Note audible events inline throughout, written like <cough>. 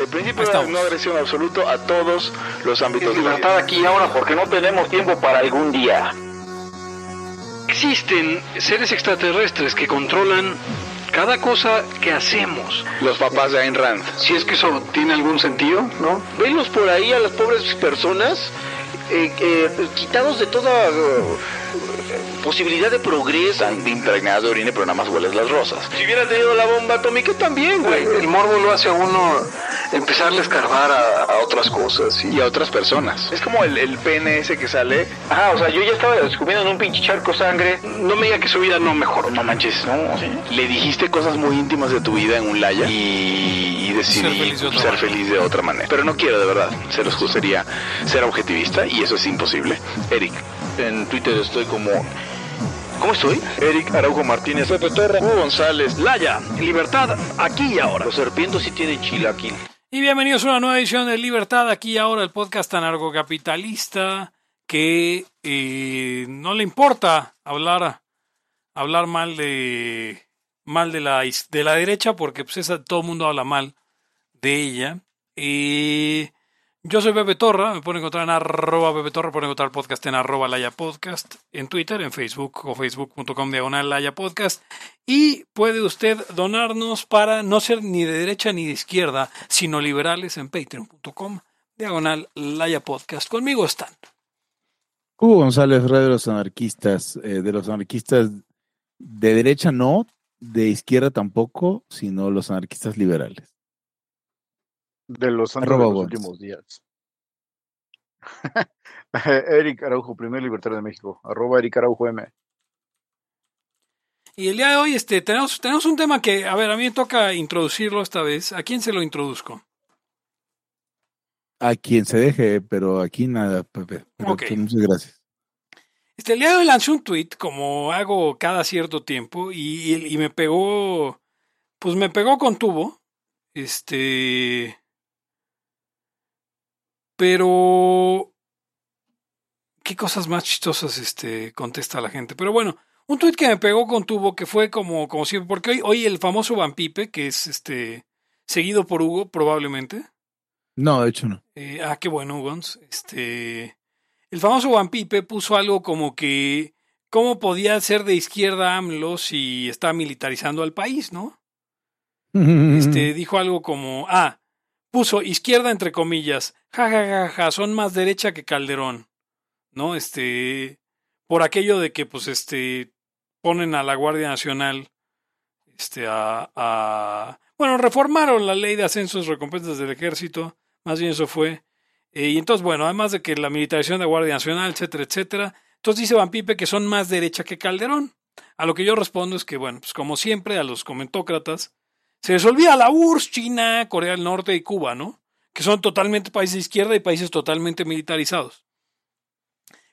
El principio de no agresión absoluto a todos los ámbitos de libertad aquí ahora porque no tenemos tiempo para algún día. Existen seres extraterrestres que controlan cada cosa que hacemos. Los papás de Ayn Rand. Si es que eso tiene algún sentido, ¿no? Venlos por ahí a las pobres personas eh, eh, quitados de toda eh, posibilidad de progreso. Están impregnados de orina, pero nada más hueles las rosas. Si hubiera tenido la bomba atómica también, güey. El morbo lo hace a uno empezarle a escarbar a, otras cosas y a otras personas. Es como el, el PNS que sale. Ajá, o sea, yo ya estaba descubriendo en un pinche charco sangre. No me diga que su vida no mejoró, no manches. No, Le dijiste cosas muy íntimas de tu vida en un laya y, y decidí ser feliz, de otra manera. Pero no quiero, de verdad. Se los gustaría ser objetivista y eso es imposible. Eric, en Twitter estoy como ¿Cómo estoy? Eric Araujo Martínez, Pepe Torre, Hugo González, Laya, Libertad, aquí y ahora. Los serpientes sí tienen chilaquil. Y bienvenidos a una nueva edición de Libertad, aquí ahora, el podcast anarcocapitalista que eh, no le importa hablar, hablar mal de mal de la, de la derecha, porque pues esa, todo el mundo habla mal de ella. Y yo soy Pepe Torra, me pueden encontrar en arroba Pepe Torra, pueden encontrar el podcast en arroba Laya Podcast, en Twitter, en Facebook o facebook.com diagonal Laya Podcast. Y puede usted donarnos para no ser ni de derecha ni de izquierda, sino liberales en patreon.com diagonal Laya Podcast. Conmigo están. Hugo González, Red de los Anarquistas, eh, de los anarquistas de derecha no, de izquierda tampoco, sino los anarquistas liberales de los santos de los últimos días. <laughs> Eric Araujo, primer libertario de México, arroba Eric Araujo M. Y el día de hoy este, tenemos, tenemos un tema que, a ver, a mí me toca introducirlo esta vez. ¿A quién se lo introduzco? A quien se deje, pero aquí nada, Pepe. Muchas gracias. Este, el día de hoy lancé un tweet, como hago cada cierto tiempo, y, y me pegó, pues me pegó con tubo. Este, pero. ¿Qué cosas más chistosas este, contesta la gente? Pero bueno, un tuit que me pegó con tubo que fue como, como siempre, porque hoy, hoy el famoso Van Pipe, que es este seguido por Hugo, probablemente. No, de hecho no. Eh, ah, qué bueno, Hugo. Este, el famoso Van Pipe puso algo como que cómo podía ser de izquierda AMLO si está militarizando al país, ¿no? <laughs> Este, dijo algo como, ah, puso izquierda entre comillas, ja, ja, ja, ja, son más derecha que Calderón, ¿no? Este, por aquello de que, pues, este, ponen a la Guardia Nacional, este, a, a bueno, reformaron la ley de ascensos y recompensas del ejército, más bien eso fue, eh, y entonces, bueno, además de que la militarización de la Guardia Nacional, etcétera, etcétera, entonces dice Van Pipe que son más derecha que Calderón. A lo que yo respondo es que, bueno, pues como siempre, a los comentócratas, se les olvida la URSS, China, Corea del Norte y Cuba, ¿no? Que son totalmente países de izquierda y países totalmente militarizados.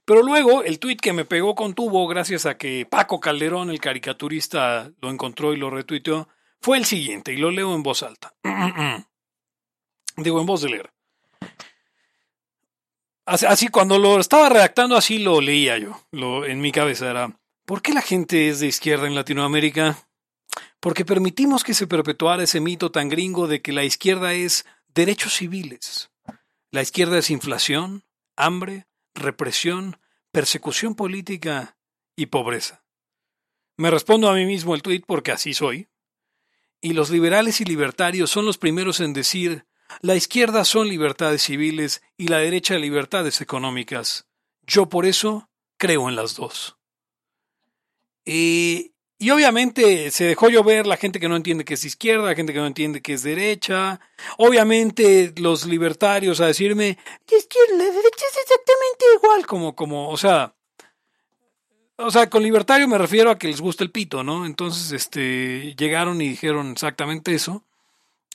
Pero luego el tuit que me pegó con tubo, gracias a que Paco Calderón, el caricaturista, lo encontró y lo retuiteó, fue el siguiente, y lo leo en voz alta. <clears throat> Digo, en voz de leer. Así, cuando lo estaba redactando, así lo leía yo. Lo, en mi cabeza era, ¿por qué la gente es de izquierda en Latinoamérica? porque permitimos que se perpetuara ese mito tan gringo de que la izquierda es derechos civiles. La izquierda es inflación, hambre, represión, persecución política y pobreza. Me respondo a mí mismo el tuit porque así soy. Y los liberales y libertarios son los primeros en decir la izquierda son libertades civiles y la derecha libertades económicas. Yo por eso creo en las dos. Y y obviamente se dejó llover la gente que no entiende que es izquierda, la gente que no entiende que es derecha. Obviamente los libertarios a decirme, izquierda, derecha es exactamente igual, como, como, o sea, o sea, con libertario me refiero a que les gusta el pito, ¿no? Entonces, este, llegaron y dijeron exactamente eso.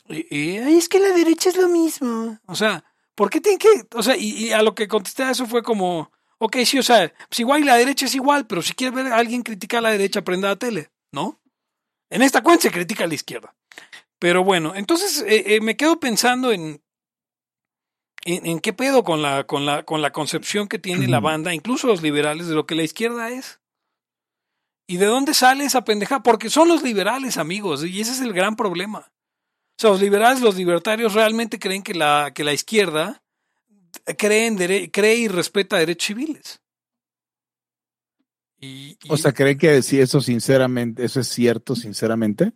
Y, es que la derecha es lo mismo. O sea, ¿por qué tienen que, o sea, y, y a lo que contesté a eso fue como, Ok, sí, o sea, pues igual la derecha es igual, pero si quiere ver a alguien criticar a la derecha, prenda la tele, ¿no? En esta cuenta se critica a la izquierda. Pero bueno, entonces eh, eh, me quedo pensando en, en, qué pedo con la, con, la, con la concepción que tiene la banda, incluso los liberales, de lo que la izquierda es. ¿Y de dónde sale esa pendeja? Porque son los liberales, amigos, y ese es el gran problema. O sea, los liberales, los libertarios realmente creen que la, que la izquierda cree, cree y respeta derechos civiles. O sea, ¿cree que si eso sinceramente, eso es cierto, sinceramente?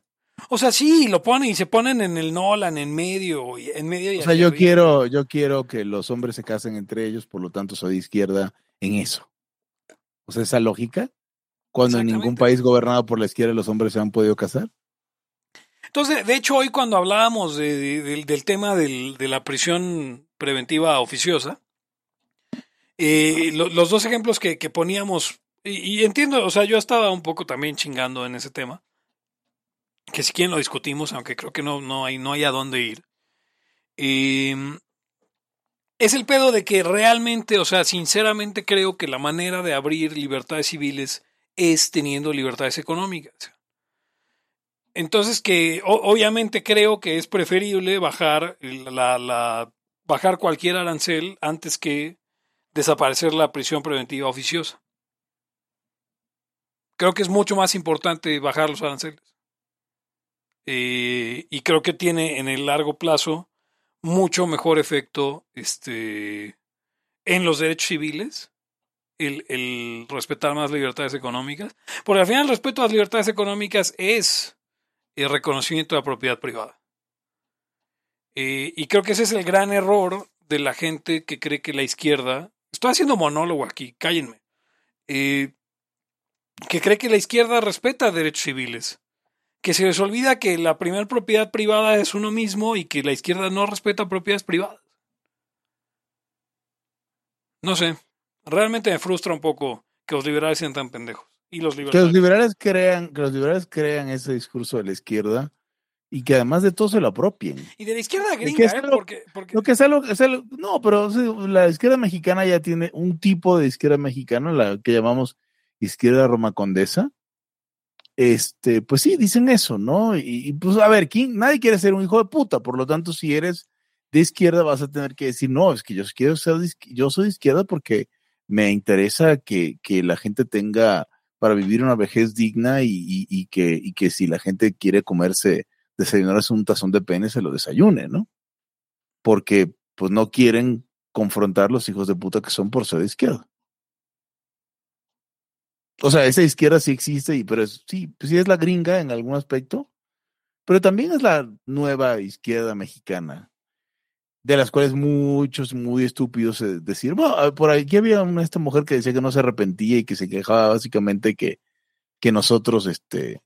O sea, sí, lo ponen y se ponen en el Nolan, en medio, en medio. Y o sea, yo quiero, yo quiero que los hombres se casen entre ellos, por lo tanto soy de izquierda en eso. O sea, esa lógica, cuando en ningún país gobernado por la izquierda los hombres se han podido casar. Entonces, de hecho, hoy cuando hablábamos del tema de la prisión preventiva oficiosa, eh, los dos ejemplos que, que poníamos y, entiendo, o sea, yo estaba un poco también chingando en ese tema. Que si quieren lo discutimos, aunque creo que no, no, hay, no hay a dónde ir. Em, es el pedo de que realmente, o sea, sinceramente creo que la manera de abrir libertades civiles es teniendo libertades económicas. Entonces que obviamente creo que es preferible bajar la, la, bajar cualquier arancel antes que desaparecer la prisión preventiva oficiosa creo que es mucho más importante bajar los aranceles. Eh, y creo que tiene en el largo plazo mucho mejor efecto este, en los derechos civiles, el, respetar más libertades económicas, porque al final el respeto a las libertades económicas es el reconocimiento de la propiedad privada. Eh, y creo que ese es el gran error de la gente que cree que la izquierda, estoy haciendo monólogo aquí, cállenme, eh, que cree que la izquierda respeta derechos civiles, que se les olvida que la primera propiedad privada es uno mismo y que la izquierda no respeta propiedades privadas. No sé, realmente me frustra un poco que los liberales sean tan pendejos. Y los liberales. Que los liberales crean, que los liberales crean ese discurso de la izquierda y que además de todo se lo apropien. Y de la izquierda gringa, ¿eh? porque, Lo que es no, pero la izquierda mexicana ya tiene un tipo de izquierda mexicana, la que llamamos izquierda Roma Condesa, este, pues sí, dicen eso, ¿no? Y, pues a ver, ¿quién? nadie quiere ser un hijo de puta, por lo tanto, si eres de izquierda vas a tener que decir, no, es que yo quiero ser, yo soy de izquierda porque me interesa que, que la gente tenga para vivir una vejez digna y, y, que, y que si la gente quiere comerse, desayunarse un tazón de pene, se lo desayune, ¿no? Porque pues no quieren confrontar los hijos de puta que son por ser de izquierda. O sea, esa izquierda sí existe, y, pero sí, pues sí es la gringa en algún aspecto, pero también es la nueva izquierda mexicana, de las cuales muchos muy estúpidos decir, bueno, por aquí había una esta mujer que decía que no se arrepentía y que se quejaba básicamente que, que nosotros, este,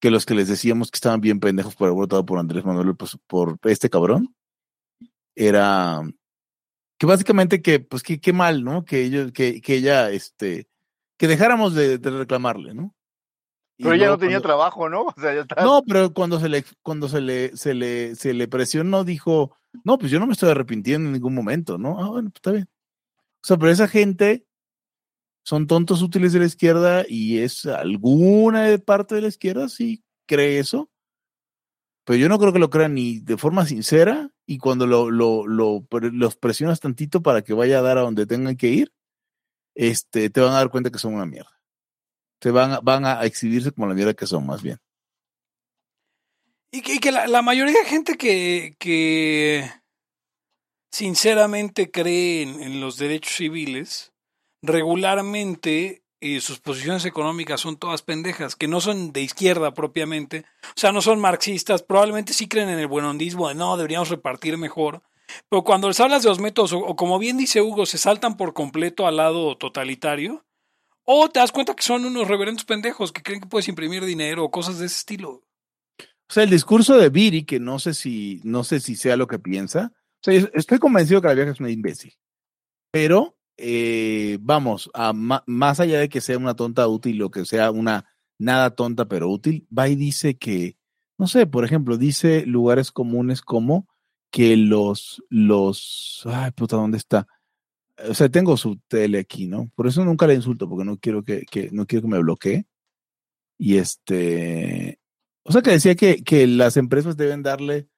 que los que les decíamos que estaban bien pendejos por haber votado por Andrés Manuel, pues, por este cabrón, era que básicamente que, pues que qué mal, ¿no? Que ellos, que, que ella, este, que dejáramos de, reclamarle, ¿no? pero ella no tenía trabajo, ¿no? <laughs> O sea, ya está. No, pero cuando se le, cuando se le, se le, se le presionó, dijo, no, pues yo no me estoy arrepintiendo en ningún momento, ¿no? Ah, bueno, pues está bien. O sea, pero esa gente son tontos útiles de la izquierda y es alguna parte de la izquierda sí cree eso. Pero yo no creo que lo crean ni de forma sincera y cuando lo, lo, lo, los presionas tantito para que vaya a dar a donde tengan que ir, este, te van a dar cuenta que son una mierda. Te van, a, van a exhibirse como la mierda que son, más bien. Y que, la, mayoría de gente que, que sinceramente cree en, los derechos civiles, regularmente eh, sus posiciones económicas son todas pendejas, que no son de izquierda propiamente, o sea, no son marxistas, probablemente sí creen en el buenondismo, de no, deberíamos repartir mejor, pero cuando les hablas de los métodos, o, como bien dice Hugo, se saltan por completo al lado totalitario, o te das cuenta que son unos reverendos pendejos que creen que puedes imprimir dinero o cosas de ese estilo. O sea, el discurso de Viri, que no sé si, no sé si sea lo que piensa, o sea, estoy convencido que la vieja es una imbécil. Pero, eh, vamos, a, más allá de que sea una tonta útil o que sea una nada tonta pero útil, va y dice que, no sé, por ejemplo, dice lugares comunes como que los, los, ay puta, ¿dónde está? O sea, tengo su tele aquí, ¿no? Por eso nunca le insulto, porque no quiero que, no quiero que me bloquee. Y este, o sea, que decía que, que las empresas deben darle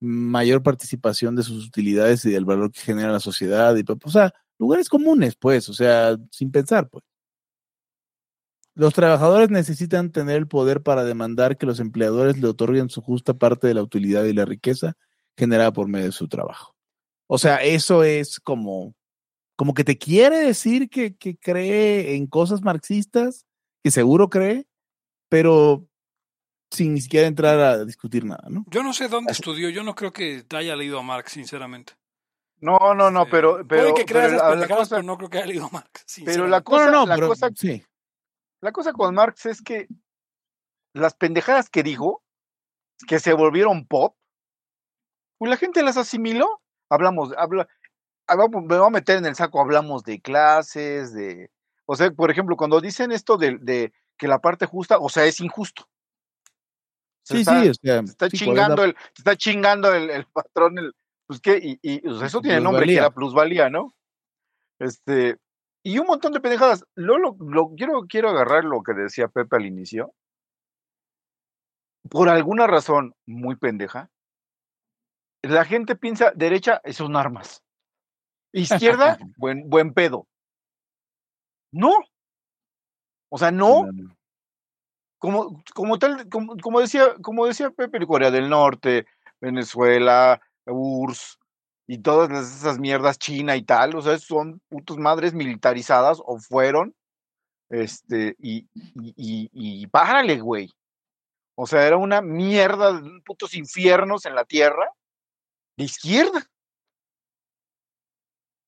mayor participación de sus utilidades y del valor que genera la sociedad. Y, o sea, lugares comunes, pues, o sea, sin pensar, pues. Los trabajadores necesitan tener el poder para demandar que los empleadores le otorguen su justa parte de la utilidad y la riqueza generada por medio de su trabajo. O sea, eso es como, como que te quiere decir que, que cree en cosas marxistas, que seguro cree, pero sin ni siquiera entrar a discutir nada, ¿no? Yo no sé dónde estudió, yo no creo que te haya leído a Marx, sinceramente. No, no, no, pero... pero Puede que creas pero, pero no creo que haya leído Marx. <laughs> Pero la cosa, no, la cosa, sí. La cosa con Marx es que las pendejadas que dijo, que se volvieron pop, pues la gente las asimiló. Hablamos, habla, me voy a meter en el saco, hablamos de clases, de, o sea, por ejemplo, cuando dicen esto de, de que la parte justa, o sea, es injusto. sí, sí, está chingando el, está chingando el, patrón, el, pues que, y, y pues, eso tiene nombre, que era plusvalía, ¿no? Este, y un montón de pendejadas. Lo, lo, quiero, quiero agarrar lo que decía Pepe al inicio. Por alguna razón muy pendeja, la gente piensa derecha son armas. Izquierda, <laughs> buen, buen pedo. No. O sea, no. Como, como tal, como, como, decía, como decía Pepe, Corea del Norte, Venezuela, URSS, y todas esas mierdas China y tal, o sea, son putos madres militarizadas o fueron, este, y, y, y, párale, güey. O sea, era una mierda de putos infiernos en la tierra de izquierda.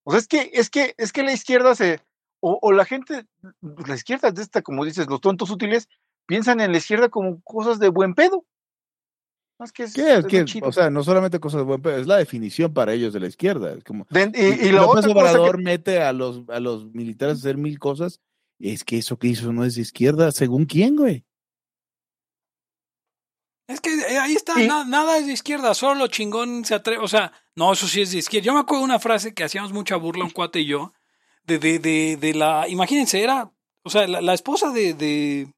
O sea, es que, es que, es que la izquierda se, o, o la gente, la izquierda de esta, como dices, los tontos útiles, piensan en la izquierda como cosas de buen pedo. Es que es, o sea, no solamente cosas buenas, es la definición para ellos de la izquierda. Es como, y, lo López Obrador mete a los, a los militares a hacer mil cosas. Es que eso que hizo no es de izquierda. ¿Según quién, güey? Es que eh, ahí está, nada, es de izquierda, solo chingón se atreve. O sea, no, eso sí es de izquierda. Yo me acuerdo de una frase que hacíamos mucha burla, un cuate y yo, de, de, de, de la. Imagínense, era. O sea, la, la esposa de, de.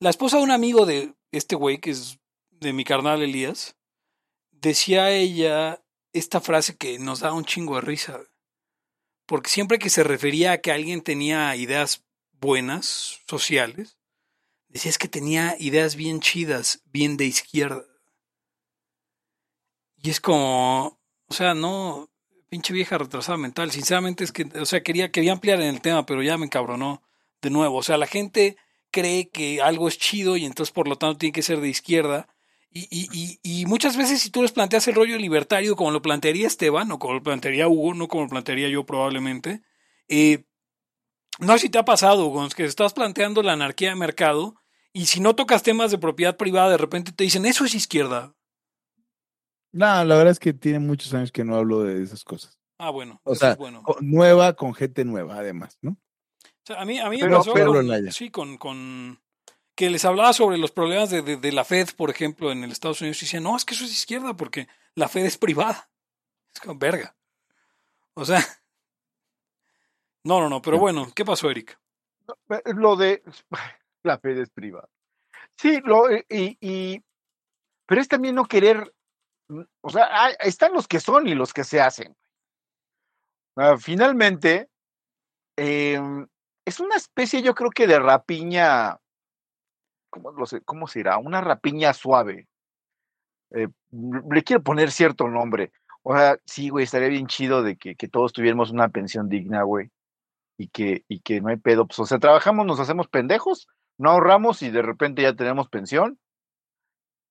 La esposa de un amigo de este güey, que es de mi carnal Elías, decía ella esta frase que nos da un chingo de risa. Porque siempre que se refería a que alguien tenía ideas buenas, sociales, decía es que tenía ideas bien chidas, bien de izquierda. Y es como, o sea, no, pinche vieja retrasada mental. Sinceramente es que, o sea, quería, quería ampliar en el tema, pero ya me encabronó de nuevo. O sea, la gente cree que algo es chido y entonces por lo tanto tiene que ser de izquierda y, y, y, muchas veces si tú les planteas el rollo libertario como lo plantearía Esteban o como lo plantearía Hugo, no como lo plantearía yo probablemente, eh, no sé si te ha pasado, Hugo, que estás planteando la anarquía de mercado y si no tocas temas de propiedad privada, de repente te dicen, eso es izquierda. No, la verdad es que tiene muchos años que no hablo de esas cosas. Ah, bueno. O sea, bueno. nueva con gente nueva, además, ¿no? O sea, a mí, a mí me pasó sí, con, con, que les hablaba sobre los problemas de, de, la Fed, por ejemplo, en el Estados Unidos, y decían, no, es que eso es izquierda porque la Fed es privada. Es como, verga. O sea, <laughs> no, no, no, pero bueno, ¿qué pasó, Eric? Lo de la Fed es privada. Sí, lo, y, pero es también no querer, o sea, están los que son y los que se hacen. Ah, finalmente, em, es una especie, yo creo que de rapiña ¿cómo, lo sé, ¿cómo será? Una rapiña suave. Eh, le quiero poner cierto nombre. O sea, sí, güey, estaría bien chido de que, que, todos tuviéramos una pensión digna, güey. Y que, y que no hay pedo. Pues, o sea, trabajamos, nos hacemos pendejos, no ahorramos y de repente ya tenemos pensión.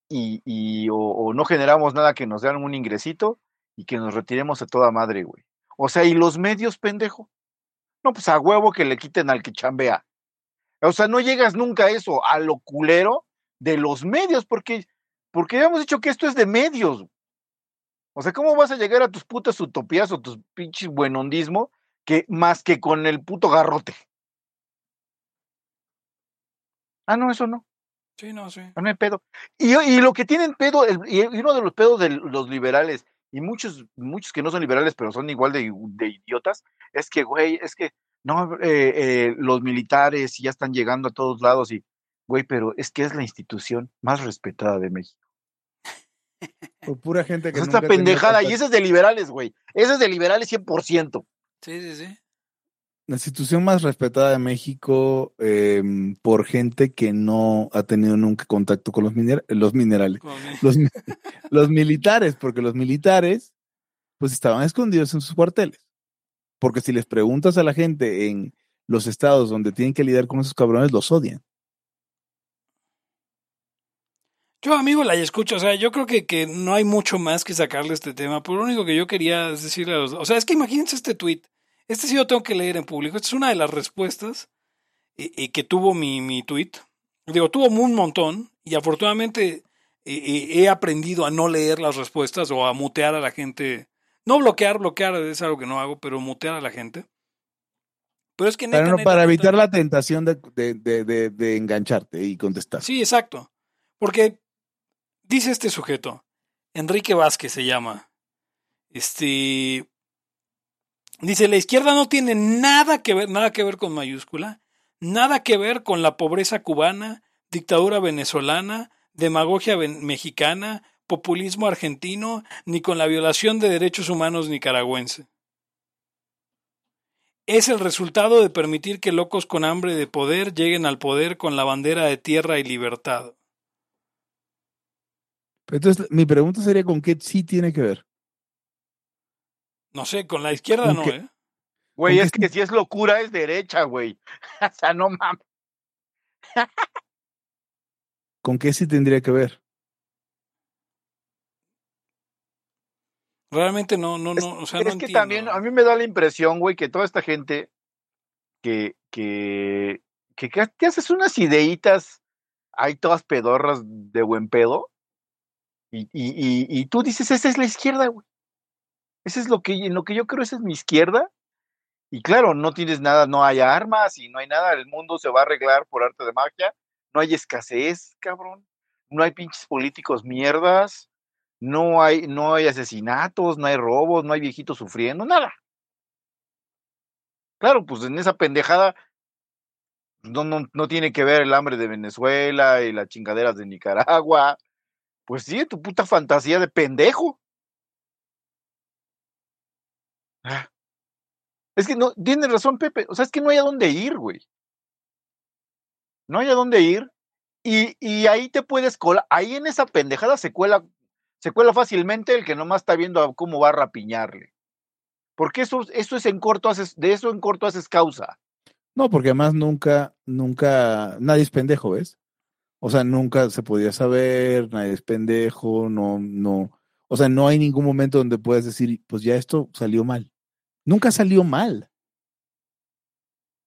Y, y o, no generamos nada que nos den un ingresito y que nos retiremos a toda madre, güey. O sea, ¿y los medios, pendejo? No, pues a huevo que le quiten al que chambea. O sea, no llegas nunca a eso, a lo culero de los medios, porque, porque habíamos dicho que esto es de medios. O sea, ¿cómo vas a llegar a tus putas utopías o tus pinches buenondismo que más que con el puto garrote? Ah, no, eso no. Sí, no, sí. No hay pedo. Y, y lo que tienen pedo, y uno de los pedos de los liberales, y muchos, muchos que no son liberales, pero son igual de, de idiotas, es que, güey, es que no, eh, eh, los militares ya están llegando a todos lados y, güey, pero es que es la institución más respetada de México. Por pura gente que... Esta pendejada, y ese es de liberales, güey. Ese es de liberales 100%. Sí, sí, sí. la institución más respetada de México em, por gente que no ha tenido nunca contacto con los, los minerales, los, <laughs> los militares, porque los militares pues estaban escondidos en sus cuarteles. Porque si les preguntas a la gente en los estados donde tienen que lidiar con esos cabrones, los odian. Yo, amigo, la escucho, o sea, yo creo que, que no hay mucho más que sacarle este tema, pero lo único que yo quería es decirle a los... O sea, es que imagínense este tweet. Este sí lo tengo que leer en público. Esta es una de las respuestas y que tuvo mi, mi tweet. Digo, tuvo un montón y afortunadamente he aprendido a no leer las respuestas o a mutear a la gente. No bloquear, bloquear es algo que no hago, pero mutear a la gente. Pero es que... para evitar la tentación de, de, de, de engancharte y contestar. Sí, exacto. Porque Dice este sujeto, Enrique Vázquez se llama. Este. Dice: la izquierda no tiene nada que ver, nada que ver con mayúscula, nada que ver con la pobreza cubana, dictadura venezolana, demagogia mexicana, populismo argentino, ni con la violación de derechos humanos nicaragüense. Es el resultado de permitir que locos con hambre de poder lleguen al poder con la bandera de tierra y libertad. Entonces, mi pregunta sería: ¿con qué sí tiene que ver? No sé, con la izquierda no, ¿eh? Güey, es que si es locura es derecha, güey. <laughs> o sea, no mames. ¿Con qué sí tendría que ver? Realmente no, no, no, o sea, es que también a mí me da la impresión, güey, que toda esta gente que, que, que, que haces unas ideitas, hay todas pedorras de buen pedo, y, y, y, tú dices, esa es la izquierda, güey. Ese es lo que, en lo que yo creo, esa es mi izquierda. Y claro, no tienes nada, no hay armas y no hay nada, el mundo se va a arreglar por arte de magia. No hay escasez, cabrón. No hay pinches políticos mierdas. No hay, no hay asesinatos, no hay robos, no hay viejitos sufriendo, nada. Claro, pues en esa pendejada no, no, no tiene que ver el hambre de Venezuela y las chingaderas de Nicaragua pues sí, tu puta fantasía de pendejo. Ah. Es que no, tienes razón, Pepe. O sea, es que no hay a dónde ir, güey. No hay a dónde ir. Y, y ahí te puedes colar. Ahí en esa pendejada se cuela, se cuela fácilmente el que nomás está viendo cómo va a rapiñarle. Porque eso, eso es en corto, haces, de eso en corto haces causa. No, porque además nunca, nunca, nadie es pendejo, ¿ves? O sea, nunca se podía saber, nadie es pendejo, no, no. O sea, no hay ningún momento donde puedas decir, pues ya esto salió mal. Nunca salió mal.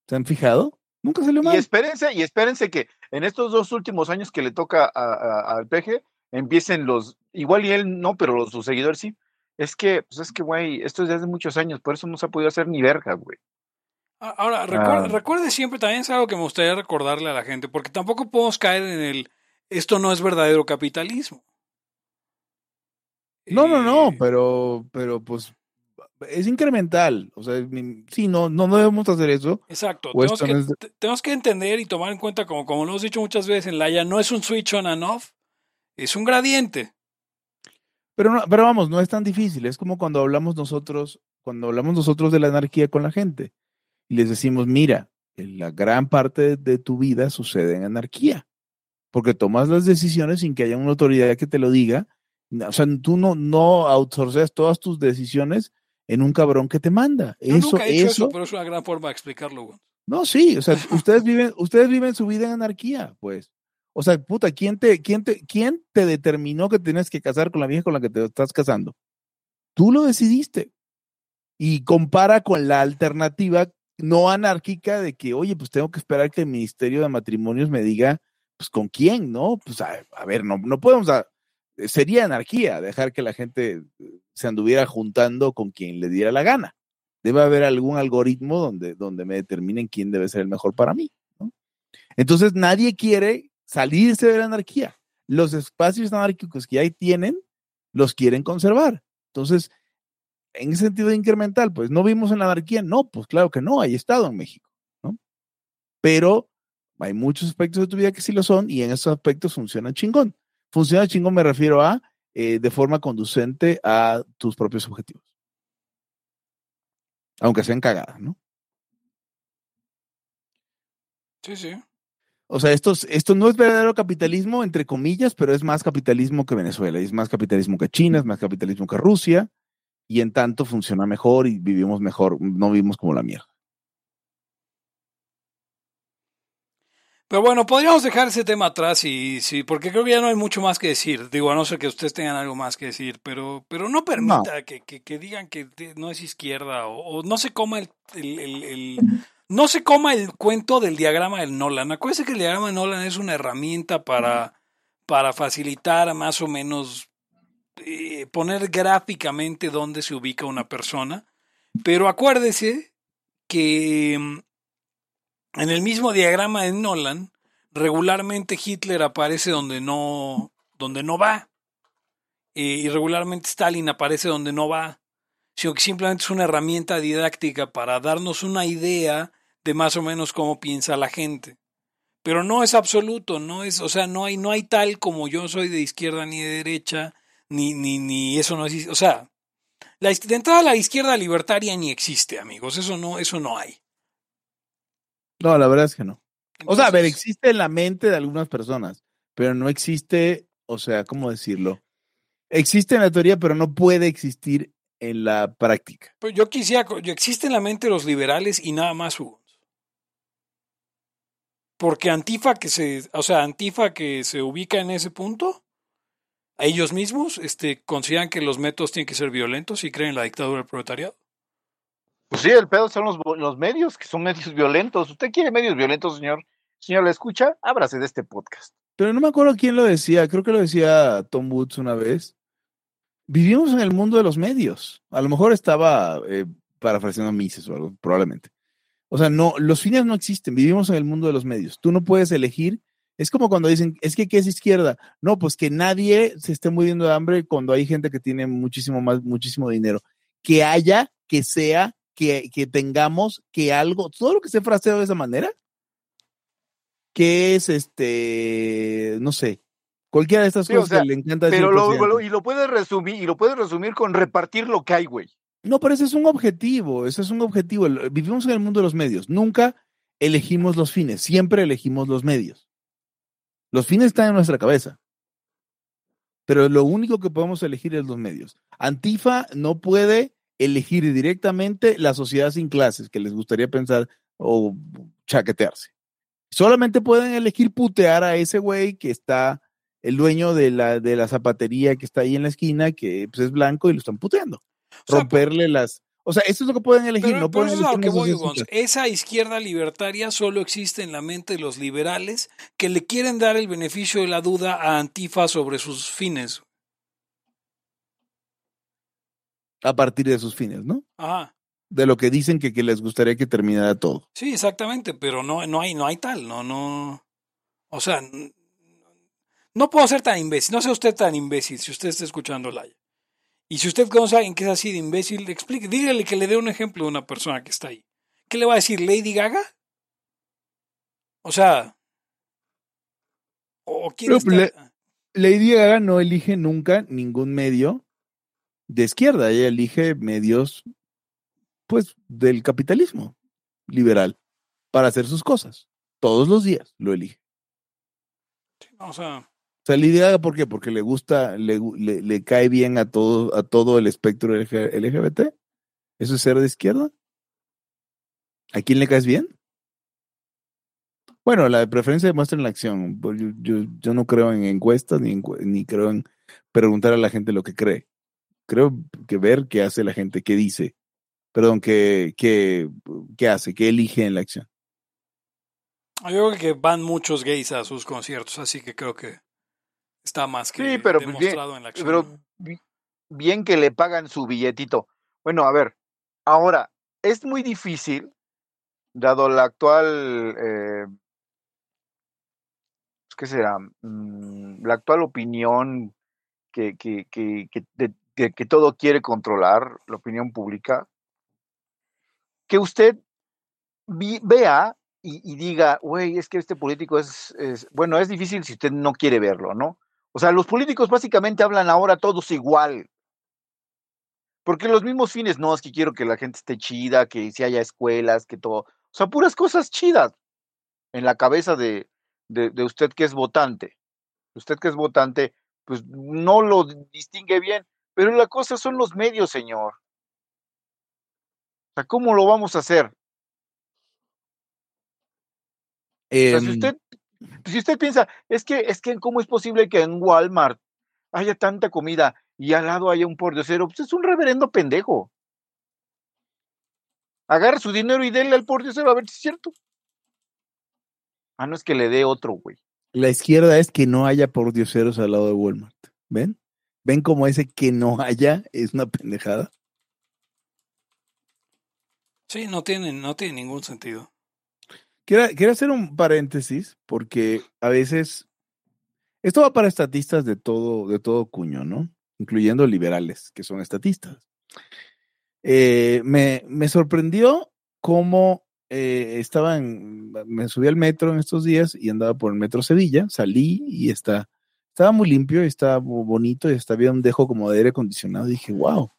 ¿Se han fijado? Nunca salió mal. Y espérense, y espérense que en estos dos últimos años que le toca al peje, empiecen los, igual y él no, pero los, sus seguidores sí. Es que, pues es que, güey, esto es de hace muchos años, por eso no se ha podido hacer ni verga, güey. Ahora, ah. recuerde, siempre, también es algo que me gustaría recordarle a la gente, porque tampoco podemos caer en el, esto no es verdadero capitalismo. No, no, no, eh, pero, pero pues es incremental. O sea, sí, no, no debemos hacer eso. Exacto. Tenemos que, entender y tomar en cuenta, como, como lo hemos dicho muchas veces en Laia, no es un switch on and off, es un gradiente. Pero, pero vamos, no es tan difícil. Es como cuando hablamos nosotros, cuando hablamos nosotros de la anarquía con la gente y les decimos, mira, la gran parte de tu vida sucede en anarquía, porque tomas las decisiones sin que haya una autoridad que te lo diga. O sea, tú no, no outsourceas todas tus decisiones en un cabrón que te manda. Yo eso, nunca he hecho eso, pero es una gran forma de explicarlo. No, sí, o sea, <laughs> ustedes viven, ustedes viven su vida en anarquía, pues. O sea, puta, ¿quién te, quién te, quién te determinó que tienes que casar con la vieja con la que te estás casando? Tú lo decidiste. Y compara con la alternativa no anárquica de que, oye, pues tengo que esperar que el Ministerio de Matrimonios me diga, pues con quién, ¿no? Pues a, ver, no, no podemos, sería anarquía dejar que la gente se anduviera juntando con quien le diera la gana. Debe haber algún algoritmo donde, donde me determinen quién debe ser el mejor para mí. ¿no? Entonces nadie quiere salirse de la anarquía. Los espacios anárquicos que ahí tienen, los quieren conservar. Entonces, en ese sentido incremental, pues no vimos en la anarquía, no, pues claro que no, hay Estado en México, ¿no? Pero hay muchos aspectos de tu vida que sí lo son y en esos aspectos funciona chingón. Funciona chingón me refiero a eh, de forma conducente a tus propios objetivos. Aunque sean cagadas, ¿no? Sí, sí. O sea, esto, esto no es verdadero capitalismo, entre comillas, pero es más capitalismo que Venezuela, es más capitalismo que China, es más capitalismo que Rusia, y en tanto funciona mejor y vivimos mejor, no vivimos como la mierda. Pero bueno, podríamos dejar ese tema atrás y sí, porque creo que ya no hay mucho más que decir. Digo, a no ser que ustedes tengan algo más que decir, pero, pero no permita Que, que, digan que no es izquierda o, no se coma el, el, no se coma el cuento del diagrama del Nolan. Acuérdense que el diagrama de Nolan es una herramienta para, para facilitar más o menos eh, poner gráficamente dónde se ubica una persona. Pero acuérdese que en el mismo diagrama de Nolan, regularmente Hitler aparece donde no, donde no va. Eh, y regularmente Stalin aparece donde no va. Sino que simplemente es una herramienta didáctica para darnos una idea de más o menos cómo piensa la gente. Pero no es absoluto, no es, o sea, no hay, no hay tal como yo soy de izquierda ni de derecha, ni, ni, ni eso no es, o sea, la, de entrada la izquierda libertaria ni existe, amigos, eso no, eso no hay. No, la verdad es que no. o sea, a ver, existe en la mente de algunas personas, pero no existe, o sea, ¿cómo decirlo? Existe en la teoría, pero no puede existir en la práctica. Pues yo quisiera, yo existe en la mente de los liberales y nada más, Hugo. Porque Antifa que se, o sea, Antifa que se ubica en ese punto, a ellos mismos, este, consideran que los métodos tienen que ser violentos y creen en la dictadura del proletariado. Pues sí, el pedo son los, los medios, que son medios violentos. ¿Usted quiere medios violentos, señor? Señor, ¿le escucha? Ábrase de este podcast. Pero no me acuerdo quién lo decía, creo que lo decía Tom Woods una vez. Vivimos en el mundo de los medios. A lo mejor estaba eh, parafraseando Mises o algo, probablemente. O sea, no, los fines no existen, vivimos en el mundo de los medios. Tú no puedes elegir. Es como cuando dicen, es que ¿qué es izquierda? No, pues que nadie se esté muriendo de hambre cuando hay gente que tiene muchísimo más, muchísimo dinero. Que haya, que sea que, tengamos que algo, todo lo que se fraseado de esa manera, que es este, no sé, cualquiera de estas cosas que le encanta decir. Pero y lo puedes resumir, y lo puedes resumir con repartir lo que hay, güey. No, pero ese es un objetivo, ese es un objetivo. Vivimos en el mundo de los medios. Nunca elegimos los fines, siempre elegimos los medios. Los fines están en nuestra cabeza. Pero lo único que podemos elegir es los medios. Antifa no puede elegir directamente la sociedad sin clases que les gustaría pensar o chaquetearse. Solamente pueden elegir putear a ese güey que está, el dueño de la, de la zapatería que está ahí en la esquina, que pues, es blanco y lo están puteando. Romperle las... O sea, eso es lo que pueden elegir. no pueden Esa izquierda libertaria solo existe en la mente de los liberales que le quieren dar el beneficio de la duda a Antifa sobre sus fines. a partir de sus fines, ¿no? Ajá. De lo que dicen que, que les gustaría que terminara todo. Sí, exactamente, pero no, no hay, no hay tal, no, no. O sea, no puedo ser tan imbécil, no sea usted tan imbécil si usted está escuchando la. Y si usted conoce a alguien que es así de imbécil, explique, dígale que le dé un ejemplo de una persona que está ahí. ¿Qué le va a decir? ¿Lady Gaga? O sea. ¿O quién está? Lady Gaga no elige nunca ningún medio de izquierda, ella elige medios, pues, del capitalismo liberal para hacer sus cosas. Todos los días lo elige. o sea. O sea, Lidia, ¿por qué? Porque le gusta, le, le, cae bien a todo, a todo el espectro LGBT. ¿Eso es ser de izquierda? ¿A quién le caes bien? Bueno, la preferencia demuestra en la acción. Pues yo, yo, yo no creo en encuestas ni, ni creo en preguntar a la gente lo que cree creo que ver qué hace la gente, qué dice, perdón, qué, qué, qué hace, qué elige en la acción. Yo creo que van muchos gays a sus conciertos, así que creo que está más que sí, pero pues demostrado en la acción. Pero bien que le pagan su billetito. Bueno, a ver, ahora, es muy difícil, dado la actual, eh, ¿qué será? Mm, la actual opinión que, que, que, que de, que, todo quiere controlar, la opinión pública, que usted vea y, diga, güey, es que este político es, bueno, es difícil si usted no quiere verlo, ¿no? O sea, los políticos básicamente hablan ahora todos igual. Porque los mismos fines, no, es que quiero que la gente esté chida, que si haya escuelas, que todo. O sea, puras cosas chidas. en la cabeza de, de, usted que es votante. Usted que es votante, pues no lo distingue bien, pero la cosa son los medios, señor. O sea, ¿cómo lo vamos a hacer? si em. Si usted piensa, es que, es que, ¿cómo es posible que en Walmart haya tanta comida y al lado haya un pordiosero? Pues es un reverendo pendejo. Agarra su dinero y déle al pordiosero a ver si es cierto. Ah, no es que le dé otro, güey. La izquierda es que no haya pordioseros al lado de Walmart. ¿Ven? ¿Ven cómo ese que no haya es una pendejada? Sí, no tiene, no tiene ningún sentido. Quiero, hacer un paréntesis porque a veces esto va para estatistas de todo, de todo cuño, ¿no? Incluyendo liberales, que son estatistas. Eh, me, me, sorprendió cómo eh, estaba en, me subí al metro en estos días y andaba por el metro Sevilla, salí y está, estaba muy limpio, estaba bonito y hasta había un dejo como de aire acondicionado. Dije, wow,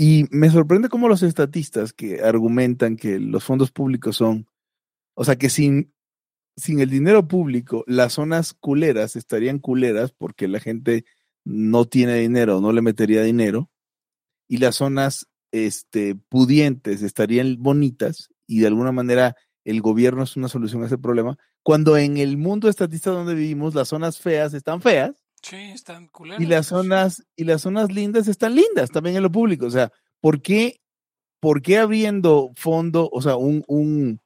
y me sorprende cómo los estatistas que argumentan que los fondos públicos son, o sea, que sin, sin el dinero público, las zonas culeras estarían culeras porque la gente no tiene dinero, no le metería dinero, y las zonas este, pudientes estarían bonitas y de alguna manera el gobierno es una solución a ese problema, cuando en el mundo estatista donde vivimos las zonas feas están feas Sí, están Y las zonas, y las zonas lindas están lindas también en lo público. O sea, ¿por qué, por qué abriendo fondo, o sea, un, un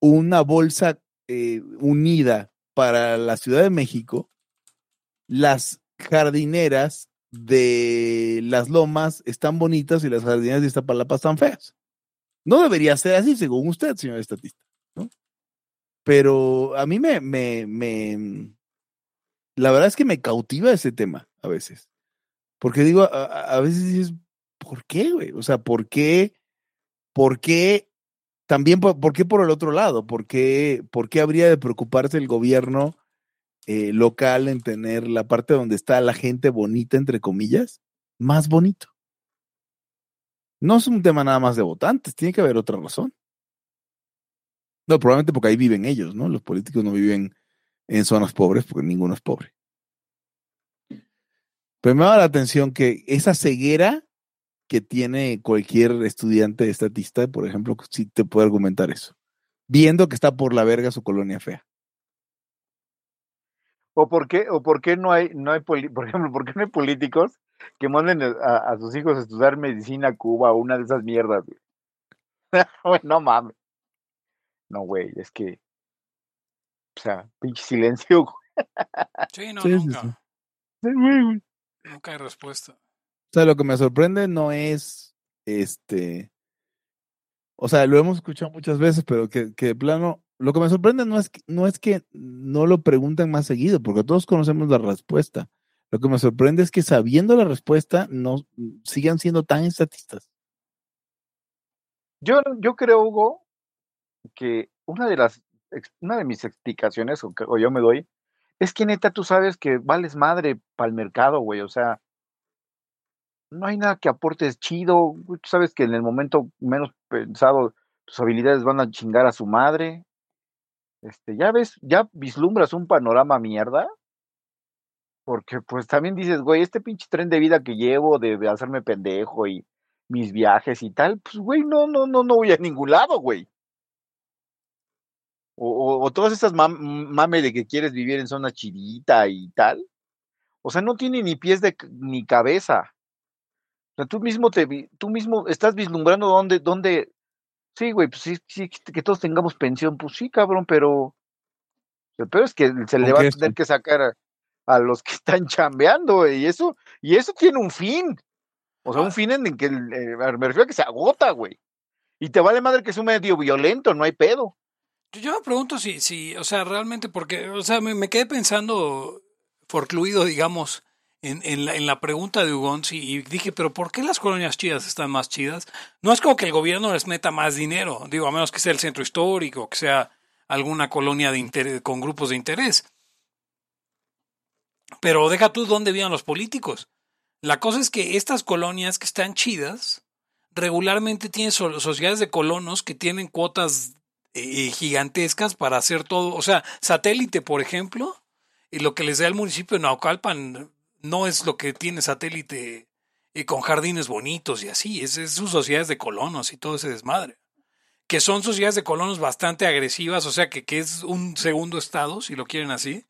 una bolsa eh, unida para la Ciudad de México, las jardineras de las lomas están bonitas y las jardineras de Iztapalapa están feas? No debería ser así, según usted, señor estatista, ¿no? Pero a mí me, me, me, la verdad es que me cautiva ese tema a veces. Porque digo, a, veces dices, ¿por qué, güey? O sea, ¿por qué? ¿Por qué? También, ¿por, qué por el otro lado? ¿Por qué, por qué habría de preocuparse el gobierno eh, local en tener la parte donde está la gente bonita, entre comillas, más bonito? No es un tema nada más de votantes, tiene que haber otra razón. No, probablemente porque ahí viven ellos, ¿no? Los políticos no viven en zonas pobres, porque ninguno es pobre. Pero me da la atención que esa ceguera que tiene cualquier estudiante estatista, por ejemplo, sí te puede argumentar eso, viendo que está por la verga su colonia fea. ¿O por qué, o por qué no hay, no hay por ejemplo, por qué no hay políticos que manden a, sus hijos a estudiar medicina a Cuba o una de esas mierdas? <laughs> no mames. No, güey, es que o sea, pinche silencio. Sí, no, nunca. Nunca hay respuesta. O sea, lo que me sorprende no es este. O sea, lo hemos escuchado muchas veces, pero que, que de plano, lo que me sorprende no es, que, no es que no lo pregunten más seguido, porque todos conocemos la respuesta. Lo que me sorprende es que sabiendo la respuesta, no sigan siendo tan estatistas. Yo, yo creo, Hugo, que una de las una de mis explicaciones, o, o yo me doy, es que neta tú sabes que vales madre para el mercado, güey, o sea, no hay nada que aportes chido, tú sabes que en el momento menos pensado tus habilidades van a chingar a su madre. Este, ya ves, ya vislumbras un panorama mierda. Porque pues también dices, güey, este pinche tren de vida que llevo de hacerme pendejo y mis viajes y tal, pues güey, no, no, no, no voy a ningún lado, güey o, todas esas mames de que quieres vivir en zona chidita y tal, o sea, no tiene ni pies de, ni cabeza. O sea, tú mismo te tú mismo estás vislumbrando dónde, dónde, sí, güey, pues sí, sí, que todos tengamos pensión, pues sí, cabrón, pero el peor es que se le va a tener que sacar a, los que <laughs> están chambeando, y eso, y eso tiene un fin. O sea, un fin en que eh, me refiero a que se agota, güey. Y te vale madre que es un medio violento, no hay pedo. Yo me pregunto si, si, o sea, realmente, porque, o sea, me, quedé pensando, forcluido, digamos, en, en, la, en la pregunta de Ugons y, dije, pero ¿por qué las colonias chidas están más chidas? No es como que el gobierno les meta más dinero, digo, a menos que sea el centro histórico, que sea alguna colonia de con grupos de interés. Pero deja tú dónde vivan los políticos. La cosa es que estas colonias que están chidas regularmente tienen sociedades de colonos que tienen cuotas eh, gigantescas para hacer todo. O sea, satélite, por ejemplo, y lo que les da el municipio de Naucalpan no es lo que tiene satélite y con jardines bonitos y así, es, sus sociedades de colonos y todo ese desmadre. Que son sociedades de colonos bastante agresivas, o sea que, que es un segundo estado, si lo quieren así.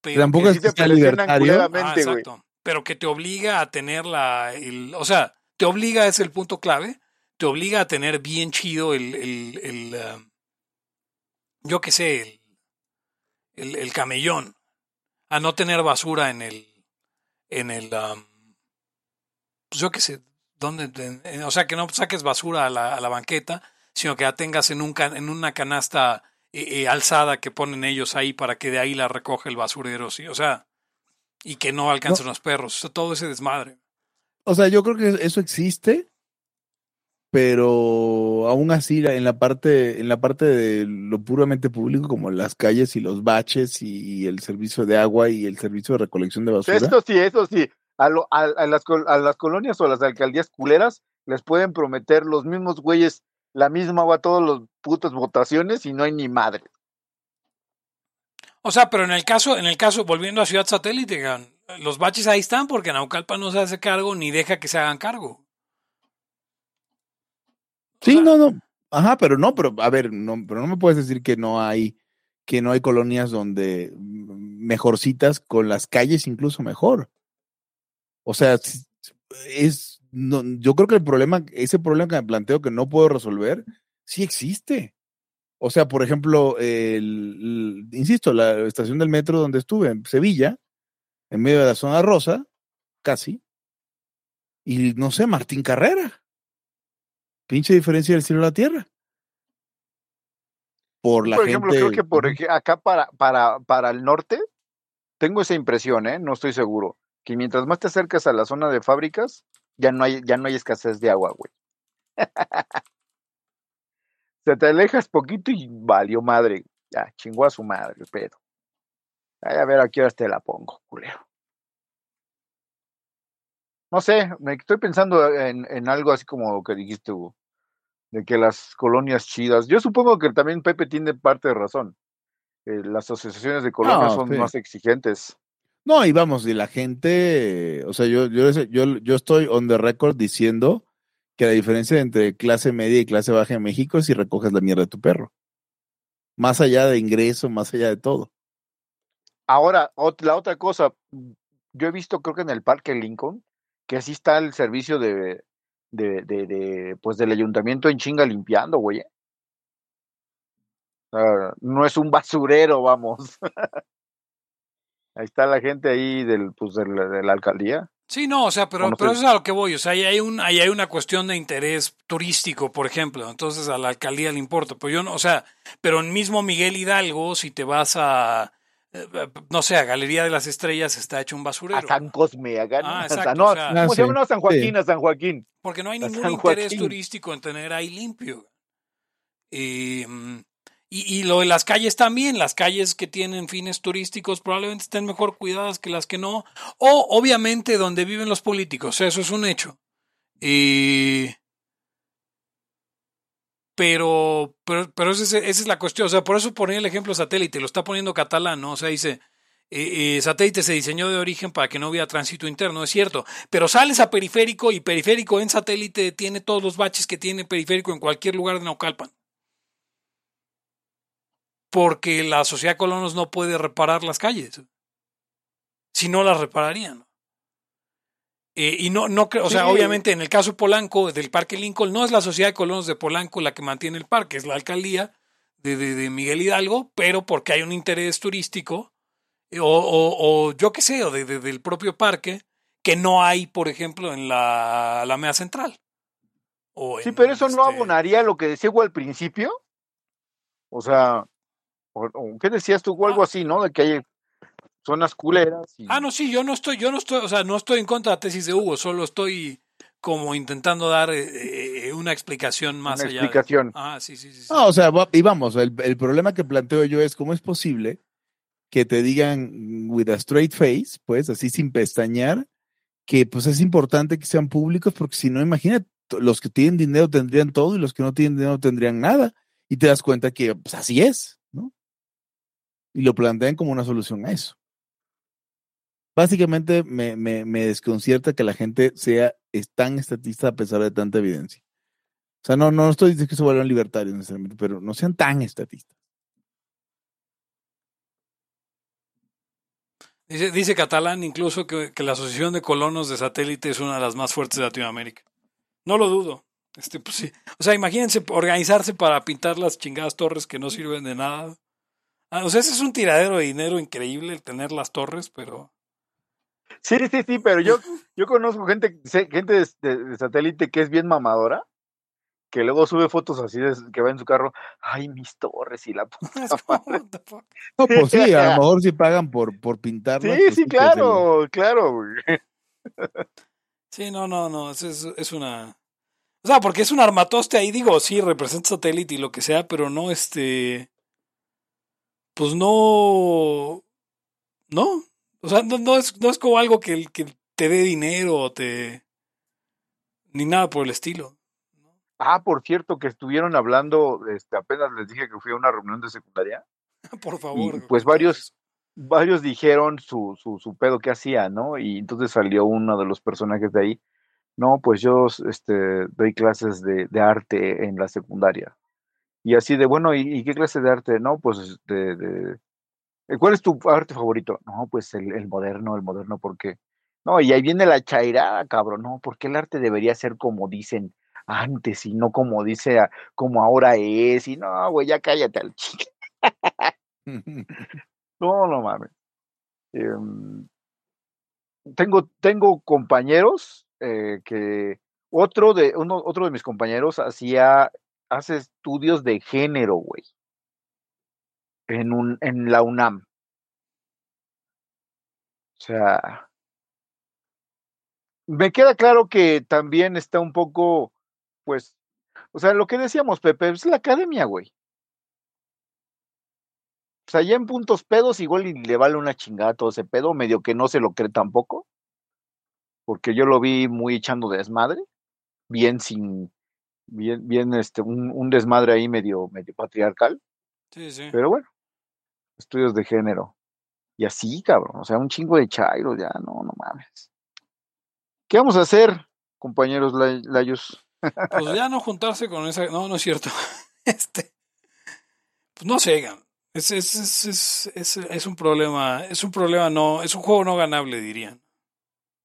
Pero Tampoco es que ah, exacto. Pero que te obliga a tener la. o sea, te obliga, es el punto clave, te obliga a tener bien chido el. el, el um, yo qué sé, el, el, camellón. A no tener basura en el. En el. Um, pues yo qué sé, ¿dónde? o sea, que no saques basura a la, a la banqueta, sino que la tengas en, un, en una canasta eh, eh, alzada que ponen ellos ahí para que de ahí la recoge el basurero, ¿sí? O sea, y que no alcancen los perros, todo ese desmadre. O sea, yo creo que eso existe, pero aún así en la parte en la parte de lo puramente público como las calles y los baches y, el servicio de agua y el servicio de recolección de basura. Esto sí, eso sí a, las, a las colonias o a las alcaldías culeras les pueden prometer los mismos güeyes la misma agua todos los putos votaciones y no hay ni madre. O sea, pero en el caso, en el caso, volviendo a Ciudad Satélite, los baches ahí están porque Naucalpa no se hace cargo ni deja que se hagan cargo. Sí, no, no. Ajá, pero no, pero a ver, no, pero no me puedes decir que no hay, que no hay colonias donde mejorcitas con las calles incluso mejor. O sea, es, no, yo creo que el problema, ese problema que me planteo que no puedo resolver, sí existe. O sea, por ejemplo, el, insisto, la estación del metro donde estuve, en Sevilla, en medio de la zona rosa, casi, y no sé, Martín Carrera. Pinche diferencia del cielo a la tierra. Por la por ejemplo, creo que por acá para, para, para el norte, tengo esa impresión, ¿eh? no estoy seguro que mientras más te acercas a la zona de fábricas, ya no hay, ya no hay escasez de agua, güey. <laughs> Se te alejas poquito y valió madre. Ya, chingó a su madre el pedo. a ver a qué horas te la pongo, culero. No sé, me estoy pensando en, en algo así como lo que dijiste, Hugo, de que las colonias chidas. Yo supongo que también Pepe tiene parte de razón. Eh, las asociaciones de colonias son más exigentes. No, y vamos, y la gente, o sea, yo, yo, yo, yo estoy on the record diciendo que la diferencia entre clase media y clase baja en México es si recoges la mierda de tu perro. Más allá de ingreso, más allá de todo. Ahora, la otra cosa, yo he visto, creo que en el Parque Lincoln, que así está el servicio de, de, de, de pues del ayuntamiento en chinga limpiando, güey. no es un basurero, vamos. <laughs> Ahí está la gente ahí del, pues, de la alcaldía. Sí, no, o sea, pero, pero eso es a lo que voy. O sea, ahí hay, un, ahí hay una cuestión de interés turístico, por ejemplo. Entonces a la alcaldía le importa. Pero yo no, o sea, pero en mismo Miguel Hidalgo, si te vas a, eh, no sé, a Galería de las Estrellas, está hecho un basurero. A San Cosme, a ah, exacto, no, ¿Cómo se llama? San Joaquín, a San Joaquín. Porque no hay ningún interés turístico en tener ahí limpio. Y, mm, y, lo de las calles también, las calles que tienen fines turísticos probablemente estén mejor cuidadas que las que no. O obviamente donde viven los políticos, eso es un hecho. Pero, pero, pero esa, es, la cuestión. O sea, por eso ponía el ejemplo satélite, lo está poniendo catalán, ¿no? O sea, dice, eh, eh, satélite se diseñó de origen para que no hubiera tránsito interno, es cierto. Pero sales a periférico y periférico en satélite tiene todos los baches que tiene periférico en cualquier lugar de Naucalpan porque la sociedad de colonos no puede reparar las calles. Si no las repararían. Eh, y no, no o sea, obviamente en el caso Polanco, del Parque Lincoln, no es la sociedad de colonos de Polanco la que mantiene el parque, es la alcaldía de, de, Miguel Hidalgo, pero porque hay un interés turístico, eh, o, o, yo qué sé, o de, del propio parque, que no hay, por ejemplo, en la Alameda Central. sí, pero eso no este abonaría lo que decía al principio. O sea, ¿Qué decías tú? O algo ah. así, ¿no? De que hay zonas culeras. Ah, no, sí, yo no estoy, yo no estoy, o sea, no estoy en contra de la tesis de Hugo, solo estoy como intentando dar eh, eh, una explicación más una explicación. Ah, sí, sí, sí. o sea, y vamos, el, el, problema que planteo yo es cómo es posible que te digan with a straight face, pues así sin pestañear, que pues es importante que sean públicos porque si no, imagínate, los que tienen dinero tendrían todo y los que no tienen dinero tendrían nada Y te das cuenta que pues, así es, ¿no? Y lo plantean como una solución a eso. Básicamente me, me, desconcierta que la gente sea tan estatista a pesar de tanta evidencia. O sea, no, no estoy diciendo que se vuelvan libertarios necesariamente, pero no sean tan estatistas. Dice, dice Catalán incluso que, la Asociación de Colonos de Satélite es una de las más fuertes de Latinoamérica. No lo dudo. Este, pues sí. O sea, imagínense organizarse para pintar las chingadas torres que no sirven de nada. Ah, o sea, ese es un tiradero de dinero increíble el tener las torres, pero. Sí, sí, sí, pero yo, yo conozco gente, gente de satélite que es bien mamadora que luego sube fotos así de que va en su carro, ay, mis torres y la puta <laughs> No, pues sí, a lo <laughs> mejor sí pagan por, por pintarlas. Sí, pues sí, claro, claro. <laughs> Sí, no, no, no, es, es, una... O sea, porque es un armatoste ahí, digo, sí, representa satélite y lo que sea, pero no, este... Pues no... No, o sea, no, no, es, no es como algo que, que te dé dinero o te... Ni nada por el estilo. Ah, por cierto, que estuvieron hablando, este, apenas les dije que fui a una reunión de secundaria. <laughs> por favor. pues varios, varios dijeron su, su, su pedo que hacía, ¿no? Y entonces salió uno de los personajes de ahí. No, pues yo este, doy clases de, de arte en la secundaria. Y así de, bueno, ¿y, qué clase de arte? No, pues de, de, ¿Cuál es tu arte favorito? No, pues el, el moderno, el moderno, porque... No, y ahí viene la chairada, cabrón, no, porque el arte debería ser como dicen antes y no como dice, como ahora es, y no, güey, ya cállate al chico. <laughs> <laughs> no, no mames. Em, tengo, tengo compañeros eh, que otro de, uno, otro de mis compañeros hacía, hace estudios de género, güey. En un, en la UNAM. O sea, me queda claro que también está un poco pues, o sea, lo que decíamos, Pepe, es la academia, güey. O sea, ya en puntos pedos igual le vale una chingada todo ese pedo, medio que no se lo cree tampoco, porque yo lo vi muy echando desmadre, bien sin, bien, bien, este, un, un desmadre ahí medio, medio patriarcal. Sí, sí. Pero bueno, estudios de género. Y así, cabrón, o sea, un chingo de chairo, ya, no, no mames. ¿Qué vamos a hacer, compañeros Layos? Pues ya <laughs> no juntarse con esa. No, no es cierto. <laughs> Este. Pues no se Es, es, es, es, es, un problema. Es un problema no. Es un juego no ganable, dirían.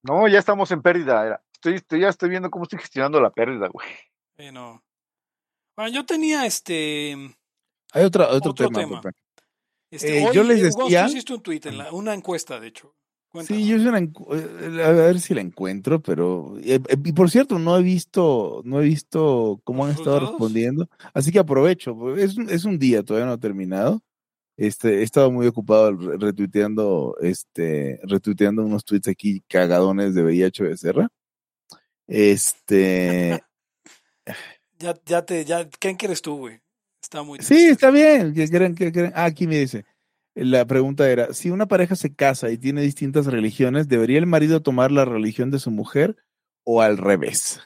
No, ya estamos en pérdida. Estoy, estoy, ya estoy viendo cómo estoy gestionando la pérdida, güey. no. Bueno, yo tenía este. Hay otra, otro, tema. Este, eh, yo les decía. hiciste un tweet, en la, una encuesta, de hecho. Sí, yo eh, a ver si la encuentro, pero eh, eh, y por cierto, no he visto, no he visto cómo han estado respondiendo, así que aprovecho, es, es un día, todavía no ha terminado. Este, he estado muy ocupado retuiteando, este, retuiteando unos tweets aquí cagadones de VIH Becerra. Este. <laughs> ya, ya te, ya, ¿quién quieres tú, güey? Está muy. Sí, está bien. Ah, aquí me dice la pregunta era, si una pareja se casa y tiene distintas religiones, ¿debería el marido tomar la religión de su mujer o al revés?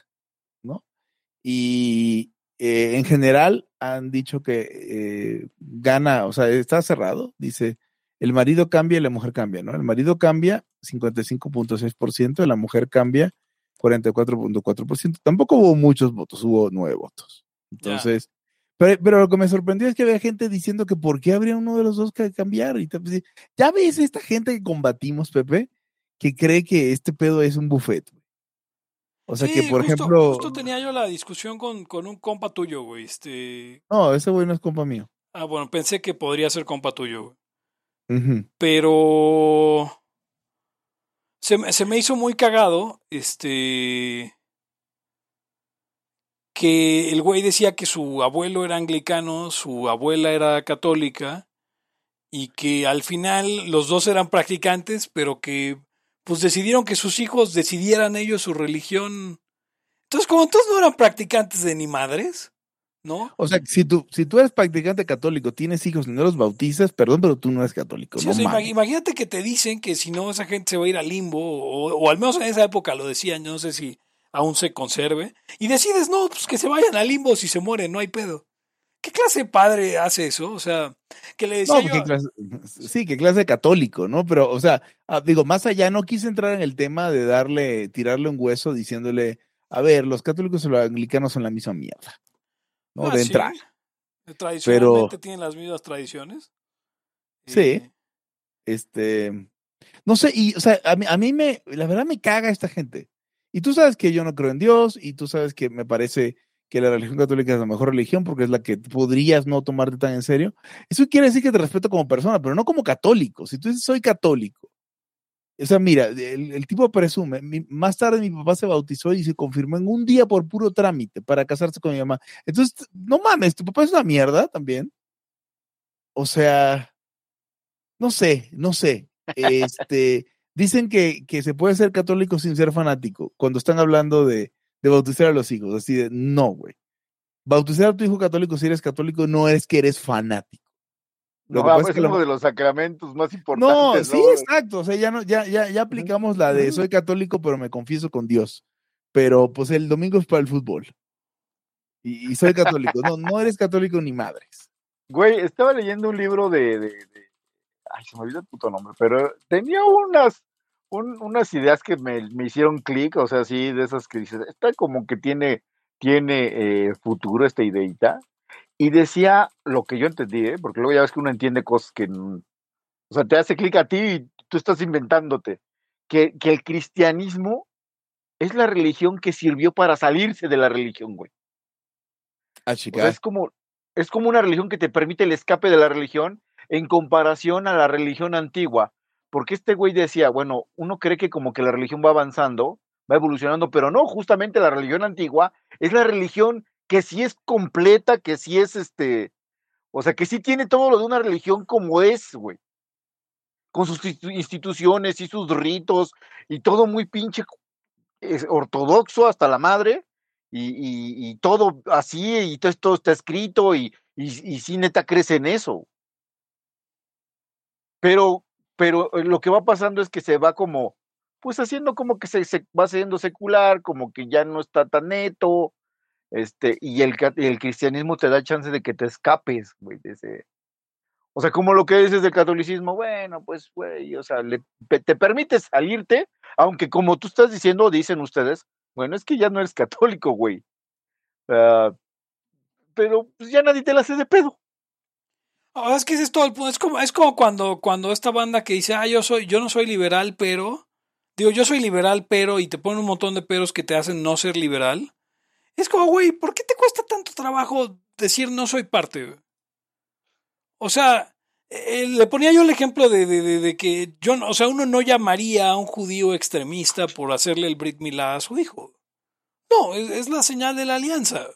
¿No? Y eh, en general han dicho que eh, gana, o sea, está cerrado, dice, el marido cambia y la mujer cambia, ¿no? El marido cambia 55.6%, la mujer cambia 44.4%. Tampoco hubo muchos votos, hubo nueve votos. Entonces, pero, lo que me sorprendió es que había gente diciendo que por qué habría uno de los dos que cambiar. Y pues, ya ves esta gente que combatimos, Pepe, que cree que este pedo es un buffet. O sea que, por ejemplo. Justo tenía yo la discusión con, con un compa tuyo, güey. Este... No, ese güey no es compa mío. Ah, bueno, pensé que podría ser compa tuyo, güey. Pero. Se, se me hizo muy cagado. Este que el güey decía que su abuelo era anglicano, su abuela era católica y que al final los dos eran practicantes, pero que pues decidieron que sus hijos decidieran ellos su religión. Entonces, como todos no eran practicantes de ni madres, ¿no? O sea, si tú, si tú eres practicante católico, tienes hijos y no los bautizas, perdón, pero tú no eres católico. imagínate que te dicen que si no, esa gente se va a ir al limbo, o, o, al menos en esa época lo decían, yo no sé si aún se conserve, y decides, no, pues que se vayan al limbo si se mueren, no hay pedo. ¿Qué clase de padre hace eso? O sea, que le decía. sí, qué clase de católico, ¿no? Pero, o sea, ah, digo, más allá, no quise entrar en el tema de darle, tirarle un hueso diciéndole, a ver, los católicos y los anglicanos son la misma mierda. ¿No? Ah, de entrar. Tradicionalmente tienen las mismas tradiciones. Sí. Eh, este. No sé, y, o sea, a mí, a mí me, la verdad me caga esta gente. Y tú sabes que yo no creo en Dios, y tú sabes que me parece que la religión católica es la mejor religión porque es la que podrías no tomarte tan en serio. Eso quiere decir que te respeto como persona, pero no como católico. Si tú dices soy católico, o sea, mira, el, tipo presume, más tarde mi papá se bautizó y se confirmó en un día por puro trámite para casarse con mi mamá. Entonces, no mames, tu papá es una mierda también. O sea, no sé, no sé. <laughs> Este, dicen que, que se puede ser católico sin ser fanático cuando están hablando de, de bautizar a los hijos. Así de, no, güey. Bautizar a tu hijo católico si eres católico no es que eres fanático. Lo no, es, uno de los sacramentos más importantes. No, sí, exacto. O sea, ya, no, ya, ya, ya aplicamos la de soy católico, pero me confieso con Dios. Pero pues el domingo es para el fútbol. Y, soy católico. no, no eres católico ni madres. Güey, estaba leyendo un libro de, de, de... Ay, se me olvidó el puto nombre, pero tenía unas unas ideas que me, hicieron clic, o sea, sí, de esas que dices, está como que tiene, tiene eh, futuro esta ideita. Y decía lo que yo entendí, ¿eh? porque luego ya ves que uno entiende cosas que, o sea, te hace clic a ti y tú estás inventándote, que, que el cristianismo es la religión que sirvió para salirse de la religión, güey. Ah, es como, es como una religión que te permite el escape de la religión en comparación a la religión antigua, porque este güey decía, bueno, uno cree que como que la religión va avanzando, va evolucionando, pero no, justamente la religión antigua es la religión que sí es completa, que sí es este, o sea, que sí tiene todo lo de una religión como es, güey. Con sus instituciones y sus ritos y todo muy pinche ortodoxo hasta la madre y, todo así y todo esto está escrito y, y, sí neta crece en eso. Pero pero eh, lo que va pasando es que se va como, pues haciendo como que se, va haciendo secular, como que ya no está tan neto, este, y el, el cristianismo te da chance de que te escapes, güey, de o sea, como lo que dices del catolicismo, bueno, pues, güey, o sea, te permite salirte, aunque como tú estás diciendo, dicen ustedes, bueno, es que ya no eres católico, güey. Ah, pero pues ya nadie te la hace de pedo. Oh, es que es todo el punto. Es como, es como cuando, cuando esta banda que dice, ah, yo soy, yo no soy liberal, pero. Digo, yo soy liberal, pero, y te ponen un montón de peros que te hacen no ser liberal. Es como, güey, ¿por qué te cuesta tanto trabajo decir no soy parte? O sea, eh, le ponía yo el ejemplo de, de, que yo, o sea, uno no llamaría a un judío extremista por hacerle el Brit Milá a su hijo. No, es, la señal de la alianza.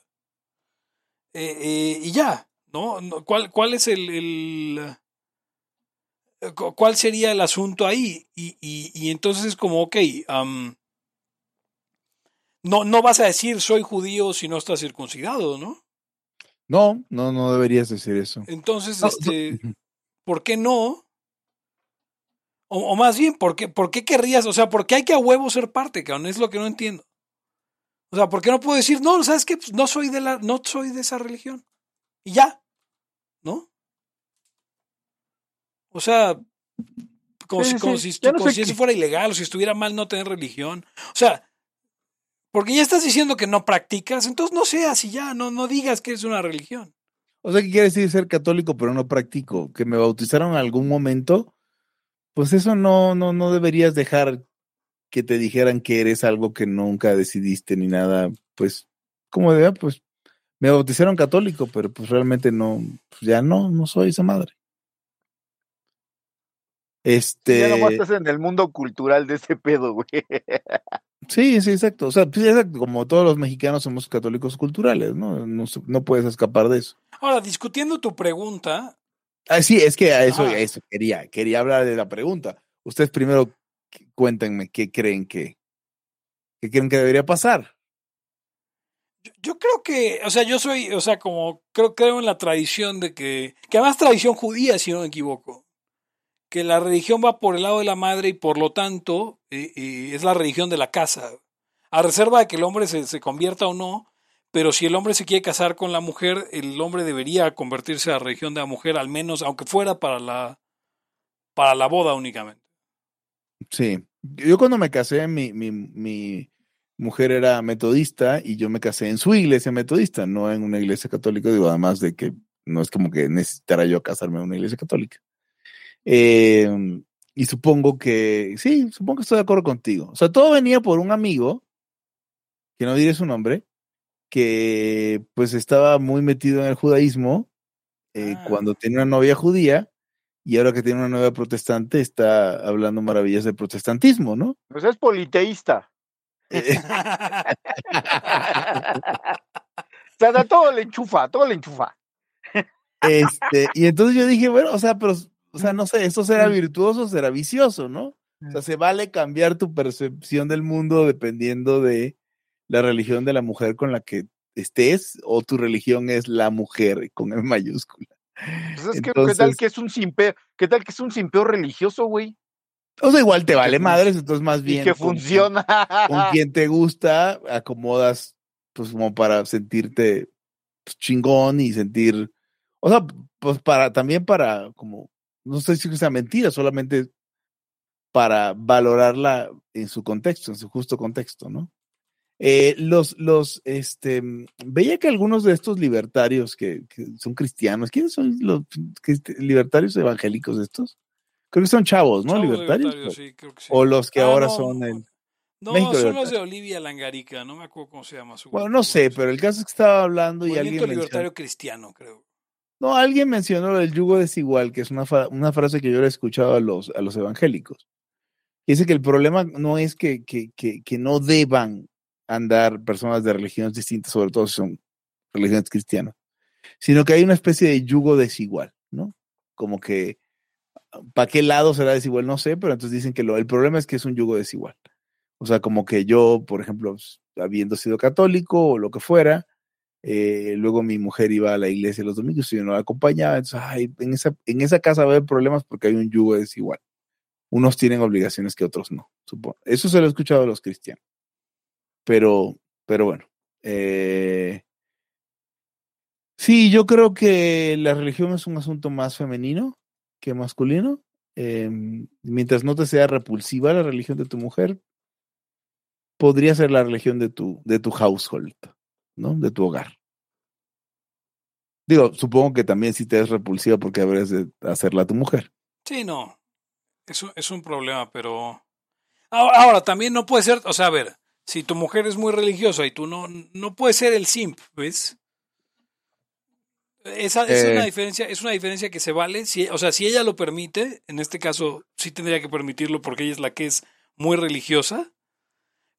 Eh, eh, y ya. ¿No? ¿Cuál, cuál es el, eh, cuál sería el asunto ahí? Y, y, y entonces es como, ok, no, no vas a decir soy judío si no estás circuncidado, ¿no? No, no, no deberías decir eso. Entonces, este, ¿por qué no? O, más bien, ¿por qué, ¿por qué querrías? O sea, ¿por qué hay que a huevo ser parte, cabrón? Es lo que no entiendo. O sea, ¿por qué no puedo decir, no, ¿sabes qué? Pues no soy de la, no soy de esa religión. Y ya, ¿no? O sea, como, si, eso fuera ilegal o si estuviera mal no tener religión. O sea, porque ya estás diciendo que no practicas, entonces no seas y ya, no, no digas que es una religión. O sea, ¿qué quiere decir ser católico pero no practico? Que me bautizaron en algún momento, pues eso no, no, no deberías dejar que te dijeran que eres algo que nunca decidiste ni nada, pues, como de, pues me bautizaron católico, pero pues realmente no, pues ya no, no soy esa madre. Este. Ya nomás estás en el mundo cultural de ese pedo, güey. Sí, sí, exacto. O sea, pues, como todos los mexicanos somos católicos culturales, ¿no? No, puedes escapar de eso. Ahora, discutiendo tu pregunta. Ah, sí, es que a eso, a eso quería, quería hablar de la pregunta. Ustedes primero cuéntenme qué creen que, qué creen que debería pasar. Yo creo que, o sea, yo soy, o sea, como creo, creo en la tradición de que, que además tradición judía, si no me equivoco, que la religión va por el lado de la madre y por lo tanto eh, eh, es la religión de la casa, a reserva de que el hombre se, se, convierta o no, pero si el hombre se quiere casar con la mujer, el hombre debería convertirse a la religión de la mujer, al menos, aunque fuera para la, para la boda únicamente. Sí, yo cuando me casé, mi, mi, mi mujer era metodista y yo me casé en su iglesia metodista, no en una iglesia católica, digo, además de que no es como que necesitara yo casarme en una iglesia católica. Em, y supongo que, sí, supongo que estoy de acuerdo contigo. O sea, todo venía por un amigo, que no diré su nombre, que pues estaba muy metido en el judaísmo eh, ah. cuando tenía una novia judía y ahora que tiene una novia protestante está hablando maravillas del protestantismo, ¿no? Pues es politeísta. O sea, todo le enchufa, todo le enchufa. Este, y entonces yo dije, bueno, o sea, pero, o sea, no sé, ¿esto será virtuoso o será vicioso, no? O sea, se vale cambiar tu percepción del mundo dependiendo de la religión de la mujer con la que estés o tu religión es la mujer con E <laughs> mayúscula. Pues es que, ¿qué tal que es un simpeo? ¿Qué tal que es un simpeo religioso, güey? O sea, igual te vale madres, entonces más bien. Y que funciona. Con, quien te gusta, acomodas, pues como para sentirte pues, chingón y sentir. O sea, pues para también para, como, no sé si sea mentira, solamente para valorarla en su contexto, en su justo contexto, ¿no? Eh, los, los, este, veía que algunos de estos libertarios que, son cristianos, ¿quiénes son los libertarios evangélicos estos? Creo que son chavos, ¿no? libertarios. O los que ah, ahora son en No, son los de Olivia Langarica, no me acuerdo cómo se llama su Bueno, no sé, pero el caso es que estaba hablando y alguien. libertario cristiano, creo. No, alguien mencionó el yugo desigual, que es una, una frase que yo le he escuchado a los, a los evangélicos. Dice que el problema no es que, que, que, que no deban andar personas de religiones distintas, sobre todo si son religiones cristianas, sino que hay una especie de yugo desigual, ¿no? Como que, ¿para qué lado será desigual? No sé, pero entonces dicen que lo, el problema es que es un yugo desigual. O sea, como que yo, por ejemplo, habiendo sido católico o lo que fuera, eh, luego mi mujer iba a la iglesia los domingos y yo no la acompañaba, entonces, en, esa, en esa casa va a haber problemas porque hay un yugo desigual. Unos tienen obligaciones que otros no, supongo. Eso se lo he escuchado a los cristianos. Pero, pero bueno. Eh, sí, yo creo que la religión es un asunto más femenino que masculino. Em, mientras no te sea repulsiva la religión de tu mujer, podría ser la religión de tu, de tu household, ¿no? De tu hogar. Digo, supongo que también si te es repulsiva porque habrías de hacerla tu mujer. Sí, no. Eso es un problema, pero. ahora, también no puede ser. O sea, a ver, si tu mujer es muy religiosa y tú no, no puedes ser el simp, ¿ves? Esa es una eh. diferencia, es una diferencia que se vale, si, o sea, si ella lo permite, en este caso sí tendría que permitirlo porque ella es la que es muy religiosa,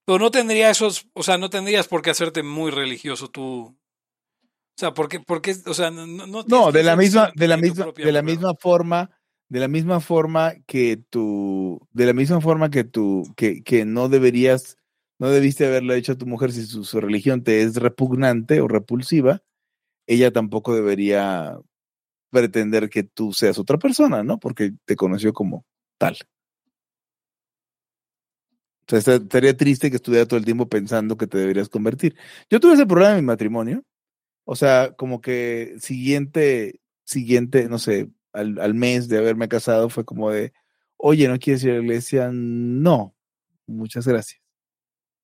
pero no tendría esos, o sea, no tendrías por qué hacerte muy religioso tú. O sea, porque, porque, o sea, no, no, no de la misma, de la misma, de la misma forma, de la misma forma que tú, de la misma forma que tú, que, que no deberías no debiste haberle dicho a tu mujer si su, religión te es repugnante o repulsiva, ella tampoco debería pretender que tú seas otra persona, ¿no? Porque te conoció como tal. O sea, estaría triste que estuviera todo el tiempo pensando que te deberías convertir. Yo tuve ese problema en mi matrimonio. O sea, como que siguiente, siguiente, no sé, al, al mes de haberme casado fue como de, oye, ¿no quieres ir a la iglesia? No, muchas gracias.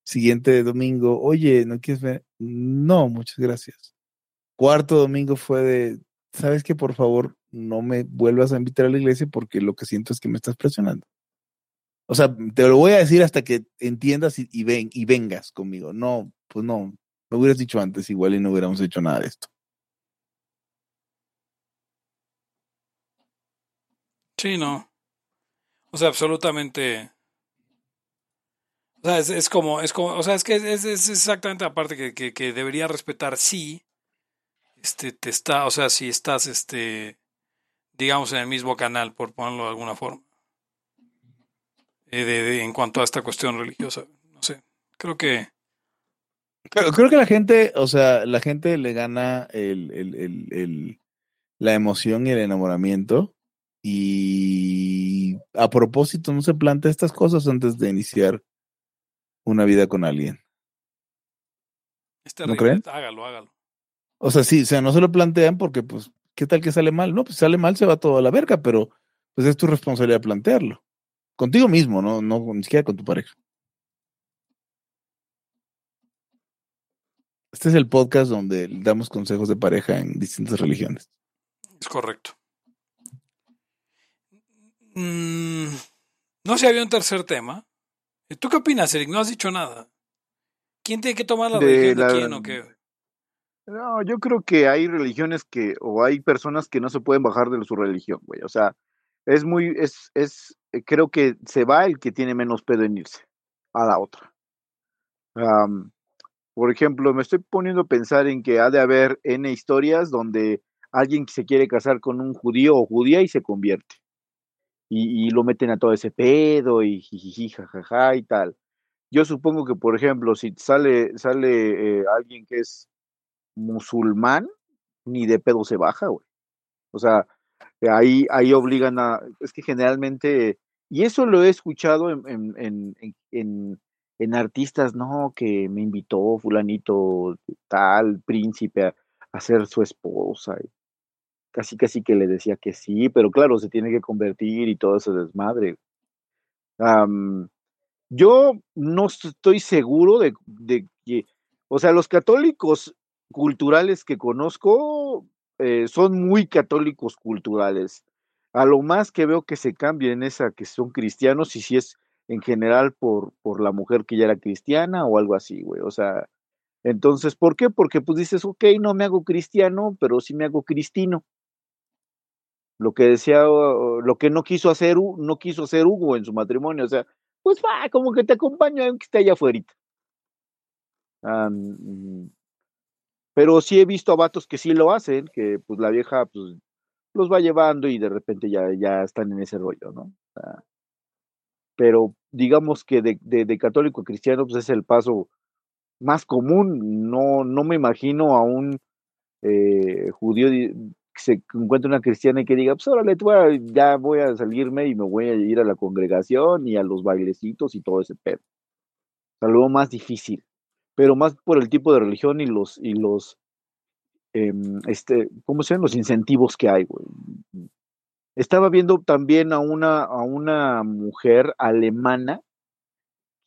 Siguiente domingo, oye, ¿no quieres ver? No, muchas gracias. Cuarto domingo fue de, ¿sabes que Por favor, no me vuelvas a invitar a la iglesia porque lo que siento es que me estás presionando. O sea, te lo voy a decir hasta que entiendas y, ven, y vengas conmigo. No, pues no, me hubieras dicho antes igual y no hubiéramos hecho nada de esto. Sí, no. O sea, absolutamente o sea, es, como, es como, o sea, es que es, exactamente la parte que, que, debería respetar si este, te está, o sea, si estás, este, digamos, en el mismo canal, por ponerlo de alguna forma. Eh, de, en cuanto a esta cuestión religiosa. No sé, creo que... Creo, creo que la gente, o sea, la gente le gana el, el, el, el, la emoción y el enamoramiento y a propósito no se plantea estas cosas antes de iniciar una vida con alguien. ¿No creen? Hágalo, hágalo. O sea, sí, o sea, no se lo plantean porque, pues, ¿qué tal que sale mal? No, pues sale mal, se va todo a la verga, pero pues es tu responsabilidad plantearlo. Contigo mismo, no, no ni siquiera con tu pareja. Este es el podcast donde damos consejos de pareja en distintas religiones. Es correcto. Mm, no se había un tercer tema. ¿Tú qué opinas, Eric? No has dicho nada. ¿Quién tiene que tomar la religión de quién o qué? No, yo creo que hay religiones que, o hay personas que no se pueden bajar de su religión, güey. O sea, es muy, es, es, eh, creo que se va el que tiene menos pedo en irse a la otra. por ejemplo, me estoy poniendo a pensar en que ha de haber N historias donde alguien se quiere casar con un judío o judía y se convierte. Y, lo meten a todo ese pedo y jijiji, jajaja y tal. Yo supongo que, por ejemplo, si sale, sale eh, alguien que es musulmán, ni de pedo se baja, güey. O sea, ahí, ahí obligan a, es que generalmente, y eso lo he escuchado en, en, en, en artistas, no, que me invitó fulanito tal, príncipe, a, a ser su esposa. Casi casi que le decía que sí, pero claro, se tiene que convertir y todo ese desmadre. yo no estoy seguro de, de, que, o sea, los católicos culturales que conozco eh, son muy católicos culturales. A lo más que veo que se cambia en esa que son cristianos y si es en general por, por la mujer que ya era cristiana o algo así, güey. O sea, entonces, ¿por qué? Porque pues dices, ok, no me hago cristiano, pero sí me hago cristino. Lo que decía, lo que no quiso hacer, no quiso hacer Hugo en su matrimonio. O sea, pues va, como que te acompaño aunque esté allá afuera. Pero sí he visto a vatos que sí lo hacen, que pues la vieja pues los va llevando y de repente ya, ya están en ese rollo, ¿no? pero digamos que de, católico a cristiano pues es el paso más común. No, no me imagino a un eh, judío que se encuentre una cristiana y que diga, pues órale, ya voy a salirme y me voy a ir a la congregación y a los bailecitos y todo ese pedo. O más difícil pero más por el tipo de religión y los, y los, em, este, ¿cómo se llaman? Los incentivos que hay. Estaba viendo también a una, a una mujer alemana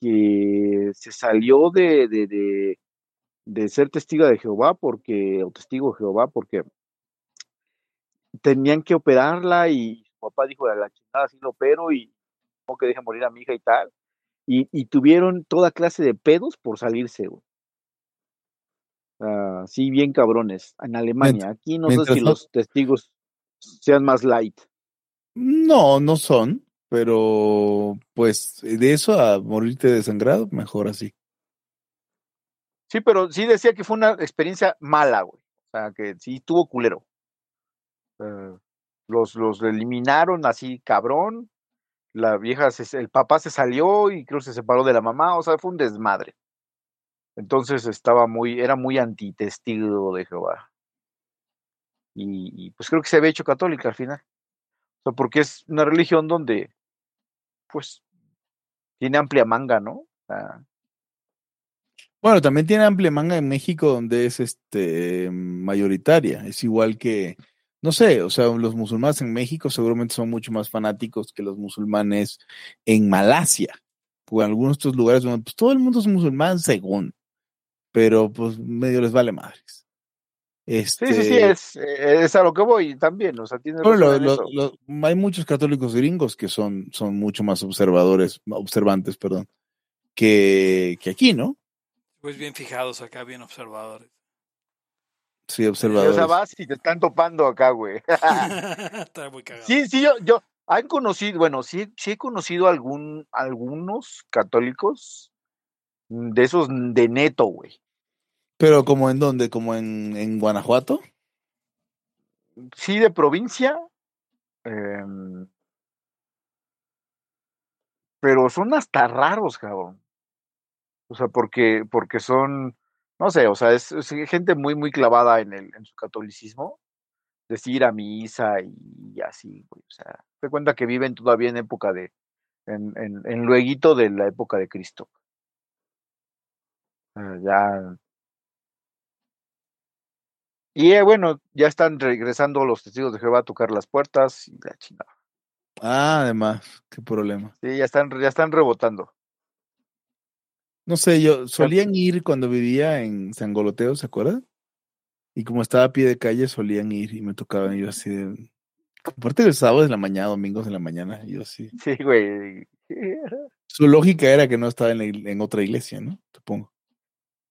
que se salió de, de, de, ser testigo de Jehová porque, o testigo de Jehová porque tenían que operarla y su papá dijo, a la chingada sí lo opero y no que deje morir a mi hija y tal y, tuvieron toda clase de pedos por salirse, güey. sí, bien cabrones. En Alemania. Aquí no sé si los testigos sean más light. No, no son, pero pues de eso a morirte desangrado, mejor así. Sí, pero sí decía que fue una experiencia mala, güey. O sea, que sí tuvo culero. los, los eliminaron así, cabrón la vieja, el papá se salió y creo que se separó de la mamá, o sea, fue un desmadre. Entonces estaba muy, era muy antitestigo de Jehová. Y, pues creo que se había hecho católica al final. O sea, porque es una religión donde, pues, tiene amplia manga, ¿no? bueno, también tiene amplia manga en México donde es este mayoritaria. Es igual que no sé, o sea, los musulmanes en México seguramente son mucho más fanáticos que los musulmanes en Malasia, o en algunos de estos lugares donde pues, todo el mundo es musulmán según, pero pues medio les vale madres. Este, sí, sí, sí, es, eh, es, a lo que voy también, o sea, tiene hay muchos católicos gringos que son, son mucho más observadores, observantes, perdón, que, que aquí, ¿no? Pues bien fijados acá, bien observadores. Sí, observadores. O sea, vas y te están topando acá, güey. <laughs> <laughs> Está muy cagado. Sí, sí, yo, yo, han conocido, bueno, sí, sí he conocido algún, algunos católicos de esos de neto, güey. ¿Pero como en dónde? ¿Como en, en Guanajuato? Sí, de provincia. Em, pero son hasta raros, cabrón. O sea, porque, porque son, no sé, o sea, es, gente muy, muy clavada en, el, en su catolicismo, decir a misa y, así, güey, o sea, se cuenta que viven todavía en época de, en, en, en lueguito de la época de Cristo. ya, Y eh, bueno, ya están regresando los testigos de Jehová a tocar las puertas y la chingada. Ah, además, qué problema. Sí, ya están, ya están rebotando. No sé, yo solían ir cuando vivía en San Goloteo, ¿se acuerdan? Y como estaba a pie de calle, solían ir y me tocaban ir así de... Aparte del sábado de la mañana, domingos de la mañana, yo sí. Sí, güey. Su lógica era que no estaba en, en otra iglesia, ¿no? Supongo.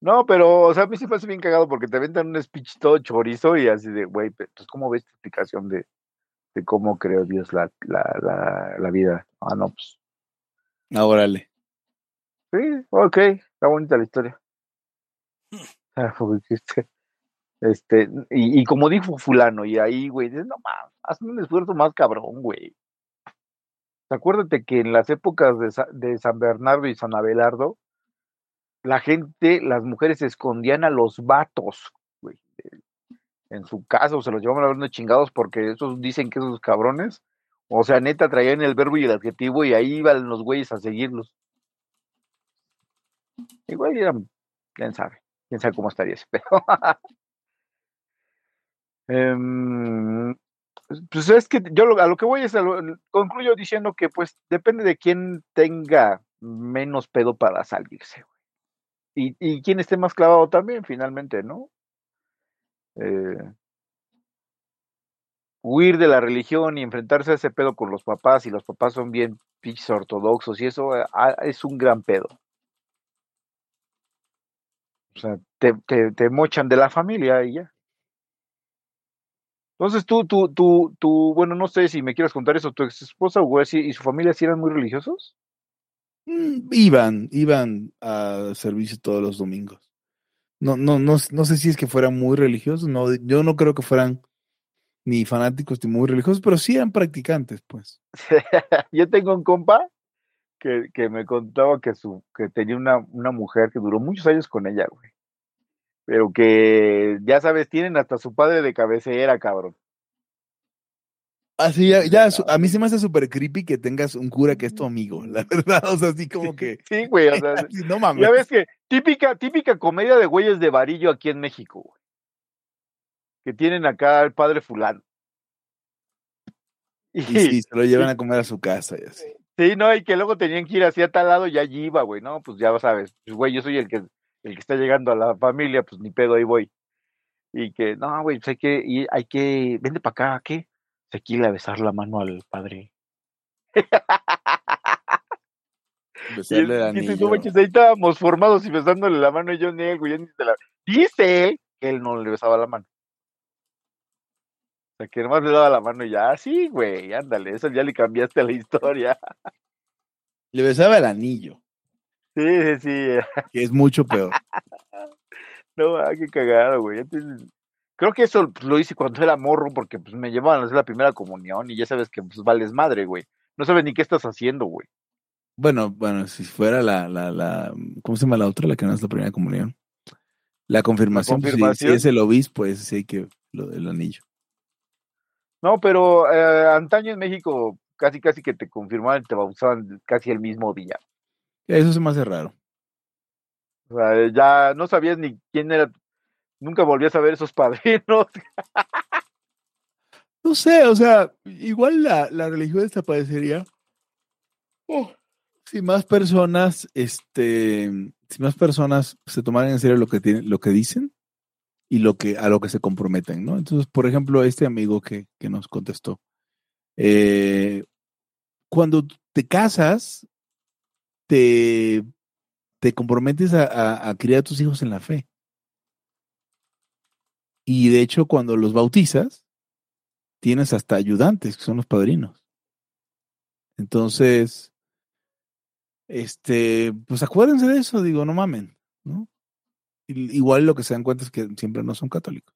No, pero, o sea, a mí sí me bien cagado porque te aventan un speech todo chorizo y así de, güey, pues, ¿cómo ves tu explicación de, de cómo creó Dios la, la, la, la vida? Ah, no, pues. Ah, órale. Sí, ok, está bonita la historia. <laughs> Ah, este, este, y, y como dijo fulano, y ahí, güey, no más, haz un esfuerzo más cabrón, güey. Acuérdate que en las épocas de, de San Bernardo y San Abelardo, la gente, las mujeres escondían a los vatos, güey. En su caso, se los llevaban a unos chingados porque esos dicen que esos cabrones, o sea, neta, traían el verbo y el adjetivo y ahí iban los güeyes a seguirlos. Igual eran, quién sabe, quién sabe cómo estaría ese <laughs> pero em, pues es que yo a lo que voy es, concluyo diciendo que pues depende de quién tenga menos pedo para salirse, y, y quien esté más clavado también, finalmente, ¿no? Eh, huir de la religión y enfrentarse a ese pedo con los papás, y los papás son bien pinches ortodoxos, y eso eh, ah, es un gran pedo. O sea, te, te, mochan de la familia y ya. Entonces tú, tú, tú, tú, bueno, no sé si me quieres contar eso, tu ex esposa y su familia sí eran muy religiosos. Mm, iban, iban a servicio todos los domingos. No, no, no, no sé si es que fueran muy religiosos, no, yo no creo que fueran ni fanáticos ni muy religiosos, pero sí eran practicantes, pues. <laughs> yo tengo un compa que, que, me contaba que su, que tenía una, una mujer que duró muchos años con ella, güey. Pero que, ya sabes, tienen hasta su padre de cabecera, cabrón. Así, ya, ya a mí se me hace súper creepy que tengas un cura que es tu amigo, la verdad, o sea, así como <laughs> que... Sí, güey, o sea, <laughs> no mames. Ya ves que típica, típica comedia de güeyes de varillo aquí en México, güey. Que tienen acá al padre fulano. Y, sí, se lo llevan <laughs> a comer a su casa y así. Sí, no, y que luego tenían que ir así a tal lado y allí iba, güey, ¿no? Pues ya sabes, pues güey, yo soy el que, el que está llegando a la familia, pues ni pedo, ahí voy. Y que, no, güey, pues hay que, y hay que, vende para acá, ¿qué? se a besar la mano al padre. <laughs> Besarle el anillo. No ahí estábamos formados y besándole la mano y yo ni él, güey, la... Dice que él no le besaba la mano. Sea, que nomás le daba la mano y ya, ah, sí, güey, ándale, eso ya le cambiaste a la historia. Le besaba el anillo. Sí, sí, sí. <laughs> Que es mucho peor. no, ah, qué cagado, güey. Creo que eso lo hice cuando era morro porque pues, me llevaban a hacer la primera comunión y ya sabes que pues, vales madre, güey. No sabes ni qué estás haciendo, güey. Bueno, bueno, si fuera la, la, la, ¿cómo se llama la otra? La que no es la primera comunión. La confirmación, pues, si, es el obispo, ese sí que lo del anillo. No, pero eh, antaño en México casi casi que te confirmaban te bautizaban casi el mismo día. Eso se me hace raro. O sea, ya no sabías ni quién era nunca volvías a ver esos <laughs> padrinos. no sé, o sea, igual la, la religión desaparecería. Oh, si más personas, este, si más personas se tomaran en serio lo que tienen, lo que dicen y lo que, a lo que se comprometen, ¿no? Entonces, por ejemplo, este amigo que, que nos contestó, eh, cuando te casas, te, te comprometes a, a criar a tus hijos en la fe. Y de hecho, cuando los bautizas, tienes hasta ayudantes, que son los padrinos. Entonces, este, pues acuérdense de eso, digo, no mamen, ¿no? Igual lo que se dan cuenta es que siempre no son católicos.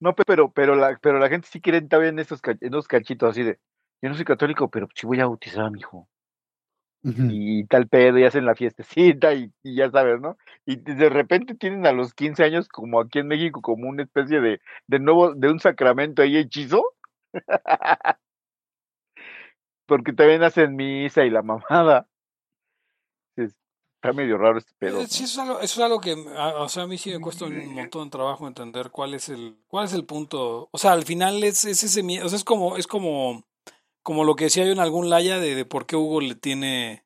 No, pero, pero la, pero la gente sí quiere estar en esos, en esos cachitos así de, yo no soy católico, pero sí voy a bautizar a mi hijo y tal pedo y hacen la fiestecita y, ya sabes, ¿no? Y de repente tienen a los 15 años, como aquí en México, como una especie de, de nuevo, de un sacramento ahí hechizo. <laughs> Porque también hacen misa y la mamada. Está medio raro este pedo. Eh, sí, eso, es algo, eso es algo que, o sea, a mí sí me cuesta un montón de trabajo entender cuál es el, cuál es el punto. O sea, al final es, es ese miedo, o sea, es como, es como, como lo que decía yo en algún laya de, de por qué Hugo le tiene,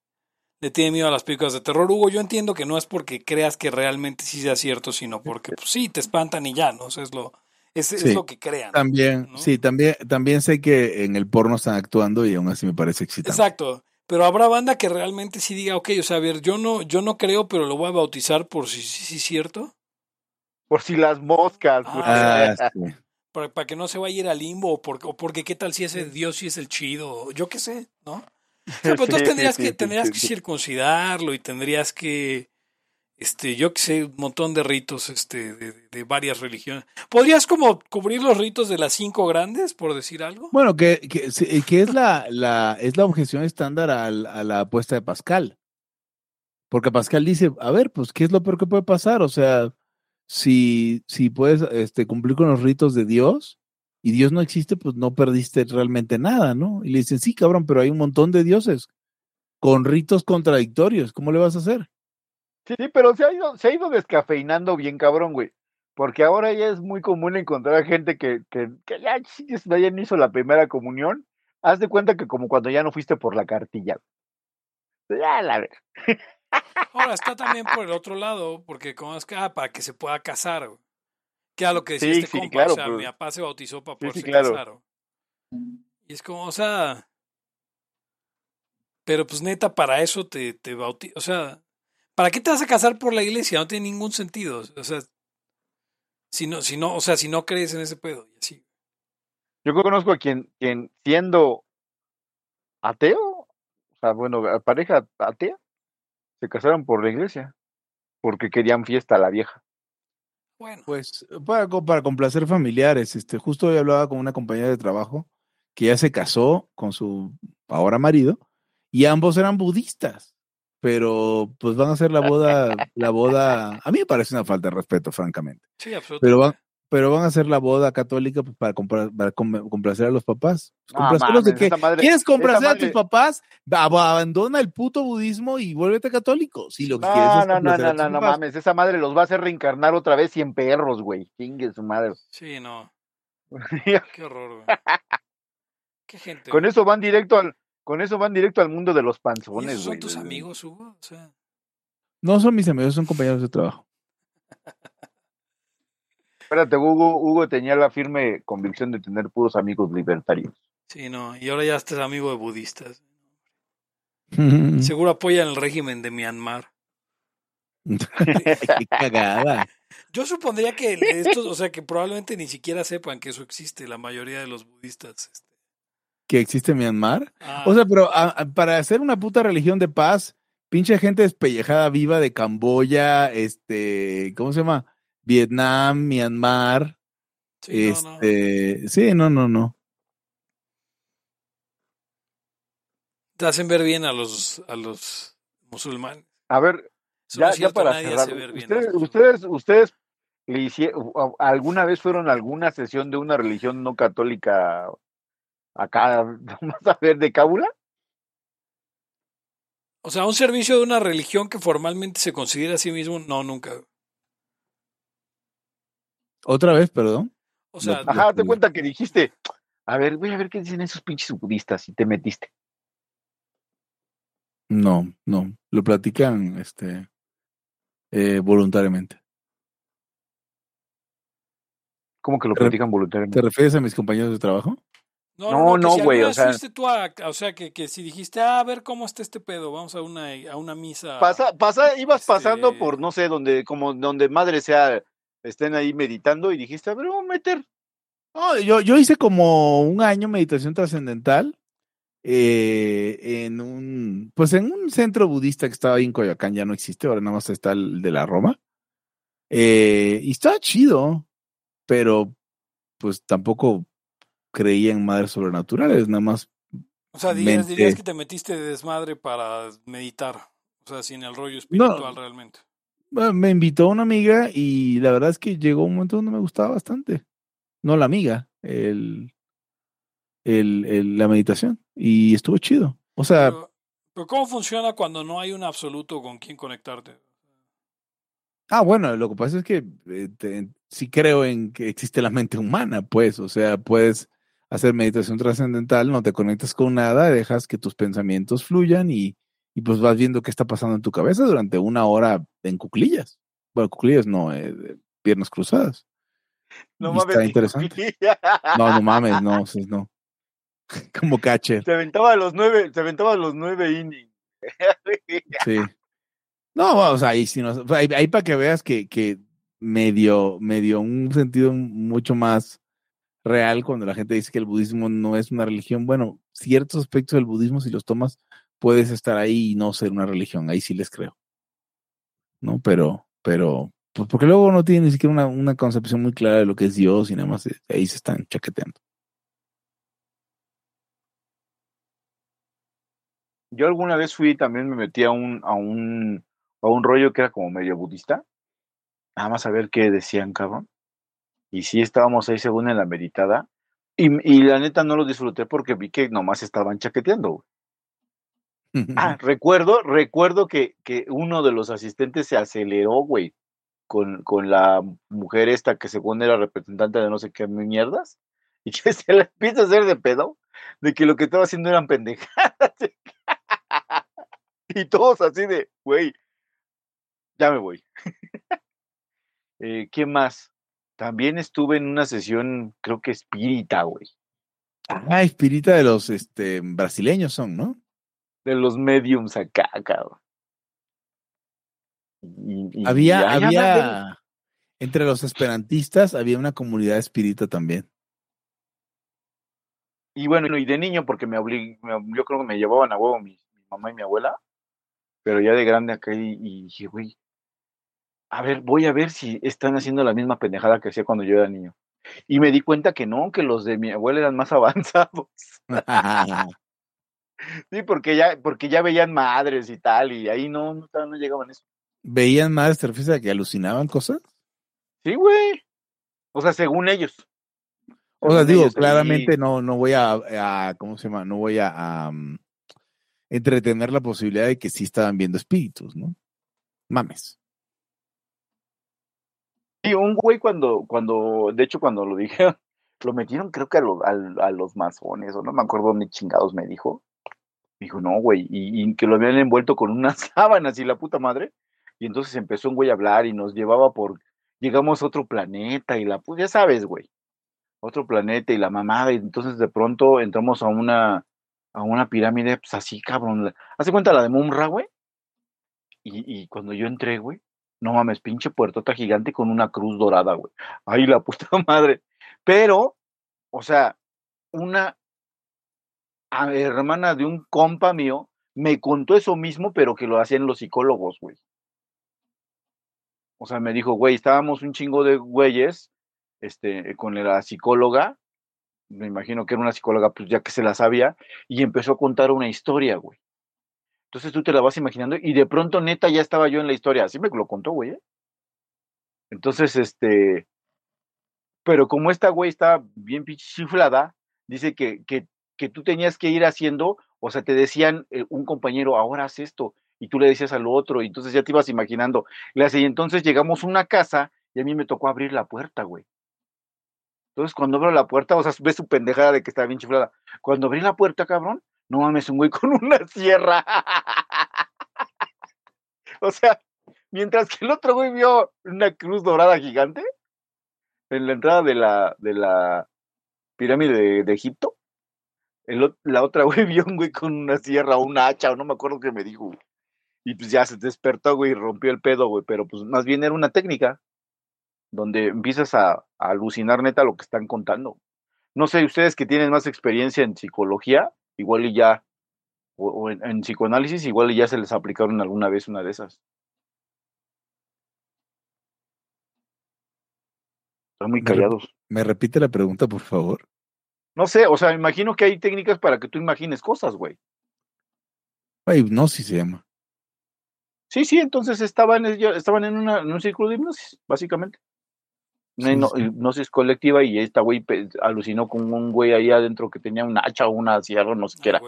le tiene miedo a las películas de terror. Hugo, yo entiendo que no es porque creas que realmente sí sea cierto, sino porque pues, sí, te espantan y ya, ¿no? O sea, es lo, es, es lo que crean. También, sí, también, también sé que en el porno están actuando y aún así me parece excitante. Exacto. Pero habrá banda que realmente sí diga, ok, o sea, a ver, yo no, yo no creo, pero lo voy a bautizar por si sí es cierto. Por si las moscas. Ah, para, que no se vaya a ir al limbo, o porque, o porque qué tal si ese Dios sí es el chido, yo qué sé, ¿no? <laughs> O sea, pero tú tendrías que, tendrías que circuncidarlo y tendrías que este, yo que sé, un montón de ritos este, de, varias religiones. ¿Podrías como cubrir los ritos de las cinco grandes, por decir algo? Bueno, que, que, que es, la, la, es la objeción estándar a la apuesta de Pascal. Porque Pascal dice, a ver, pues, ¿qué es lo peor que puede pasar? O sea, si, si puedes este, cumplir con los ritos de Dios y Dios no existe, pues no perdiste realmente nada, ¿no? Y le dicen, sí, cabrón, pero hay un montón de dioses con ritos contradictorios, ¿cómo le vas a hacer? Sí, pero se ha ido, se ha ido descafeinando bien cabrón, güey. Porque ahora ya es muy común encontrar a gente que, que, que ya, ya hizo la primera comunión. Haz de cuenta que como cuando ya no fuiste por la cartilla. Ya la ver. Ahora está también por el otro lado, porque como es que, ah, para que se pueda casar. Que a lo que decía este compa, claro, o sea, mi papá se bautizó para poderse casar. Y es como, o sea, pero pues neta, para eso te, te bautizó, o sea, ¿Para qué te vas a casar por la iglesia? No tiene ningún sentido. O sea, si no, si no, o sea, si no crees en ese pedo y así. Yo conozco a quien, quien siendo ateo, o sea, bueno, pareja atea, se casaron por la iglesia, porque querían fiesta a la vieja. Bueno. Pues para, para complacer familiares, este, justo hoy hablaba con una compañera de trabajo que ya se casó con su ahora marido y ambos eran budistas pero pues van a hacer la boda, la boda, a mí me parece una falta de respeto, francamente. Sí, absolutamente. Pero van, pero van a hacer la boda católica pues, para, para complacer a los papás. ¿Quieres complacer a tus papás? Abandona el puto budismo y vuélvete católico. Si lo que no, quieres es no, no, no, no, no mames. Esa madre los va a hacer reencarnar otra vez 100 perros, güey. Chingue su madre. Sí, no. <laughs> Qué horror, güey. <laughs> Qué gente. Con eso van directo al, con eso van directo al mundo de los panzones, güey. ¿Son tus amigos, Hugo? O sea... No son mis amigos, son compañeros de trabajo. <laughs> Espérate, Hugo, Hugo tenía la firme convicción de tener puros amigos libertarios. Sí, no, y ahora ya estás amigo de budistas. <laughs> Seguro apoyan el régimen de Myanmar. <laughs> Qué cagada. Yo supondría que estos, o sea, que probablemente ni siquiera sepan que eso existe, la mayoría de los budistas. Este que existe Myanmar. O sea, ah. pero para hacer una puta religión de paz, pinche gente despellejada viva de Camboya, este, ¿cómo se llama? Vietnam, Myanmar. Sí, este, no, sí, no, no, no. Te hacen ver bien a los, a los musulmanes. A ver, ya, ya para cerrar, ustedes, ustedes, ustedes le hicieron, alguna vez fueron a alguna sesión de una religión no católica acá, <laughs> vamos a ver, de cábula. O sea, un servicio de una religión que formalmente se considera a sí mismo, no, nunca. Otra vez, perdón. O sea, ajá, te cuenta que dijiste, a ver, voy a ver qué dicen esos pinches budistas y te metiste. No, no, lo platican este eh, voluntariamente. ¿Cómo que lo platican voluntariamente? ¿Te refieres a mis compañeros de trabajo? No, no, güey. o sea, o sea que, que, si dijiste, ah, a ver cómo está este pedo, vamos a una, a una misa. Pasa, pasa, ibas este pasando por, no sé, donde, como donde madre sea, estén ahí meditando y dijiste, a ver, vamos a meter. No, yo, yo hice como un año meditación trascendental eh, en un, pues en un centro budista que estaba ahí en Coyoacán, ya no existe, ahora nada más está el de la Roma. Eh, y estaba chido, pero pues tampoco creía en madres sobrenaturales, nada más. O sea, dirías, que te metiste de desmadre para meditar, o sea, sin el rollo espiritual realmente. me invitó una amiga y la verdad es que llegó un momento donde me gustaba bastante. No la amiga, el, el, la meditación. Y estuvo chido. O sea. Pero ¿cómo funciona cuando no hay un absoluto con quien conectarte? Ah, bueno, lo que pasa es que eh, sí creo en que existe la mente humana, pues, o sea, puedes hacer meditación trascendental, no te conectas con nada, dejas que tus pensamientos fluyan y, y, pues vas viendo qué está pasando en tu cabeza durante una hora en cuclillas. Bueno, cuclillas no, eh, piernas cruzadas. No mames. Está interesante. No, no mames, no, no. <laughs> Como catcher. Se aventaba los nueve, se aventaba los nueve innings. <laughs> sí. No, o sea, ahí sí no, ahí, para que veas que, que medio, medio un sentido mucho más real cuando la gente dice que el budismo no es una religión. Bueno, ciertos aspectos del budismo, si los tomas, puedes estar ahí y no ser una religión. Ahí sí les creo. ¿No? Pero, pero, pues porque luego no tienen ni siquiera una, una concepción muy clara de lo que es Dios y nada más eh, ahí se están chaqueteando. Yo alguna vez fui, también me metí a un, a un a un rollo que era como medio budista. Nada más a ver qué decían, cabrón. Y sí estábamos ahí según en la meditada. Y, y la neta no lo disfruté porque vi que nomás estaban chaqueteando, Ah, <laughs> recuerdo, recuerdo que, que, uno de los asistentes se aceleró, güey, con, con, la mujer esta que según era representante de no sé qué mierdas, y que <laughs> se le empieza a hacer de pedo, de que lo que estaba haciendo eran pendejadas. <laughs> y todos así de, güey, ya me voy. eh, ¿Qué más? También estuve en una sesión, creo que espírita, güey. Ah, espírita de los este, brasileños son, ¿no? De los mediums acá, cabrón. había, había, entre los esperantistas había una comunidad espírita también. Y bueno, y de niño, porque me yo creo que me llevaban a huevo mi, mamá y mi abuela, pero ya de grande acá y, y dije, güey, a ver, voy a ver si están haciendo la misma pendejada que hacía cuando yo era niño. Y me di cuenta que no, que los de mi abuela eran más <laughs> avanzados. <laughs> sí, porque ya, porque ya veían madres y tal, y ahí no, no, no llegaban eso. ¿Veían madres, te refieres a que alucinaban cosas? Sí, güey. O sea, según ellos. O sea, digo, claramente no, no voy a, ¿cómo se llama? No voy a, entretener la posibilidad de que sí estaban viendo espíritus, ¿no? Mames. Sí, un güey cuando, cuando, de hecho cuando lo dije, <laughs> lo metieron creo que a, los masones, o no me acuerdo dónde chingados me dijo. Dijo, no, güey, y, que lo habían envuelto con unas <laughs> sábanas y la puta madre. Y entonces empezó un güey a hablar y nos llevaba por, llegamos a otro planeta y la, pues ya sabes, güey, otro planeta y la mamada. Y entonces de pronto entramos a una, a una pirámide, pues así, cabrón. ¿Hace cuenta la de Mumra, güey? Y cuando yo entré, güey, no mames, pinche puertota gigante con una cruz dorada, güey. Ay, la puta <laughs> madre. Pero, o sea, una hermana de un compa mío me contó eso mismo, pero que lo hacían los psicólogos, güey. O sea, me dijo, güey, estábamos un chingo de güeyes, este, con la psicóloga, me imagino que era una psicóloga, pues ya que se la sabía, y empezó a contar una historia, güey. Entonces tú te la vas imaginando y de pronto neta ya estaba yo en la historia. Así me lo contó, güey. ¿eh? Entonces, este, pero como esta güey está bien chiflada, dice que, que, que, tú tenías que ir haciendo, o sea, te decían eh, un compañero, ahora haz esto, y tú le decías al otro, y entonces ya te ibas imaginando. Le hace, y entonces llegamos a una casa y a mí me tocó abrir la puerta, güey. Entonces, cuando abro la puerta, o sea, ves su pendejada de que está bien chiflada. Cuando abrí la puerta, cabrón, no mames, un güey con una sierra. o sea, mientras que el otro güey vio una cruz dorada gigante en la entrada de la, de la pirámide de, Egipto, la otra güey <laughs> vio un güey con una sierra o una hacha, o no me acuerdo qué me dijo. Y pues ya se despertó, güey, y rompió el pedo, güey, pero pues más bien era una técnica donde empiezas a, a alucinar neta lo que están contando. No sé, ustedes que tienen más experiencia en psicología, igual y ya, o, en, psicoanálisis, igual y ya se les aplicaron alguna vez una de esas. Están muy callados. ¿Me repite la pregunta, por favor? No sé, o sea, imagino que hay técnicas para que tú imagines cosas, güey. hipnosis se llama. Sí, sí, entonces estaban, estaban en, una, en un círculo de hipnosis, básicamente una hipnosis colectiva y esta güey alucinó con un güey ahí adentro que tenía un hacha o una sierra, no sé qué era.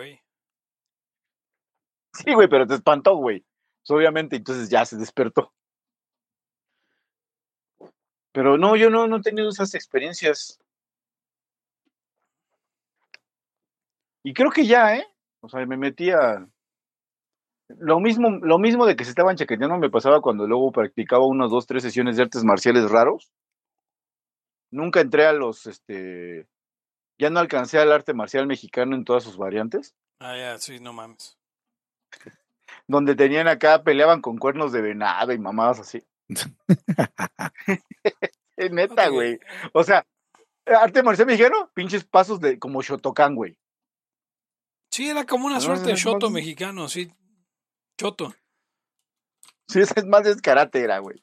Sí, güey, pero te espantó, güey. Pues, obviamente, entonces ya se despertó. Pero no, yo no, no he tenido esas experiencias. Y creo que ya, ¿eh? O sea, me metía. Lo mismo, lo mismo de que se estaban chaqueteando me pasaba cuando luego practicaba unas dos, tres sesiones de artes marciales raros. Nunca entré a los, este, ya no alcancé al arte marcial mexicano en todas sus variantes. Ah, ya, sí, no mames. Donde tenían acá, peleaban con cuernos de venado y mamadas así. es <laughs> neta, güey. O sea, arte marcial mexicano, pinches pasos de como Shotokan, güey. Sí, era como una suerte de Shoto mexicano, sí. Choto. Sí, ese <laughs> es más de karate, era, güey.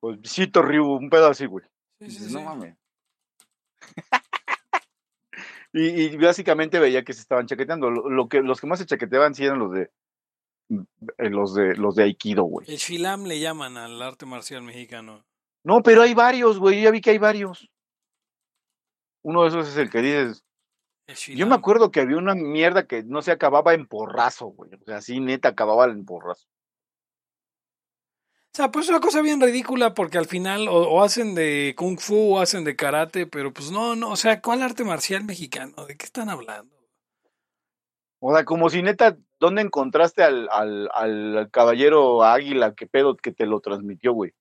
Pues Cito Ryu, un pedo así, güey. Sí, no mames. <laughs> y, básicamente veía que se estaban chaqueteando. Lo, que, los que más se chaqueteaban sí eran los de eh, los de los de Aikido, güey. El Shilam le llaman al arte marcial mexicano. No, pero hay varios, güey. Yo ya vi que hay varios. Uno de esos es el que dices. Yo me acuerdo que había una mierda que no se acababa en porrazo, güey. O sea, así neta acababa en porrazo. O sea, pues es una cosa bien ridícula porque al final o, hacen de kung fu o hacen de karate, pero pues no, no, o sea, ¿cuál arte marcial mexicano? ¿De qué están hablando? O sea, como si neta, ¿dónde encontraste al, al, al caballero águila que pedo que te lo transmitió, güey?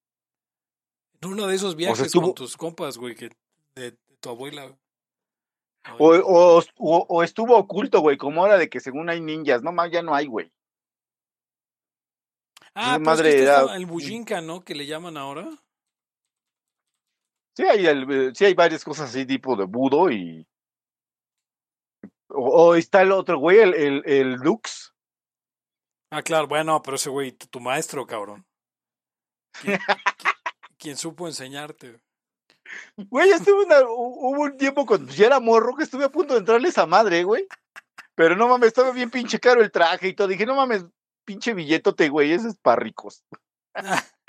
En uno de esos viajes con tus compas, güey, que de, tu abuela. O, o, o, estuvo oculto, güey, como ahora de que según hay ninjas, no más, ya no hay, güey. Ah, pues madre era... el Bujinka, ¿no? Que le llaman ahora. Sí, hay, el, sí hay varias cosas así, tipo de budo y. O, está el otro güey, el, el, el, Lux. Ah, claro, bueno, pero ese güey, tu, maestro, cabrón. ¿Quién, supo enseñarte? Güey, estuve una, hubo un tiempo cuando ya era morro que estuve a punto de entrarle esa madre, güey. Pero no mames, estaba bien pinche caro el traje y todo. Dije, no mames, pinche billetote, güey, ese es para ricos. <laughs>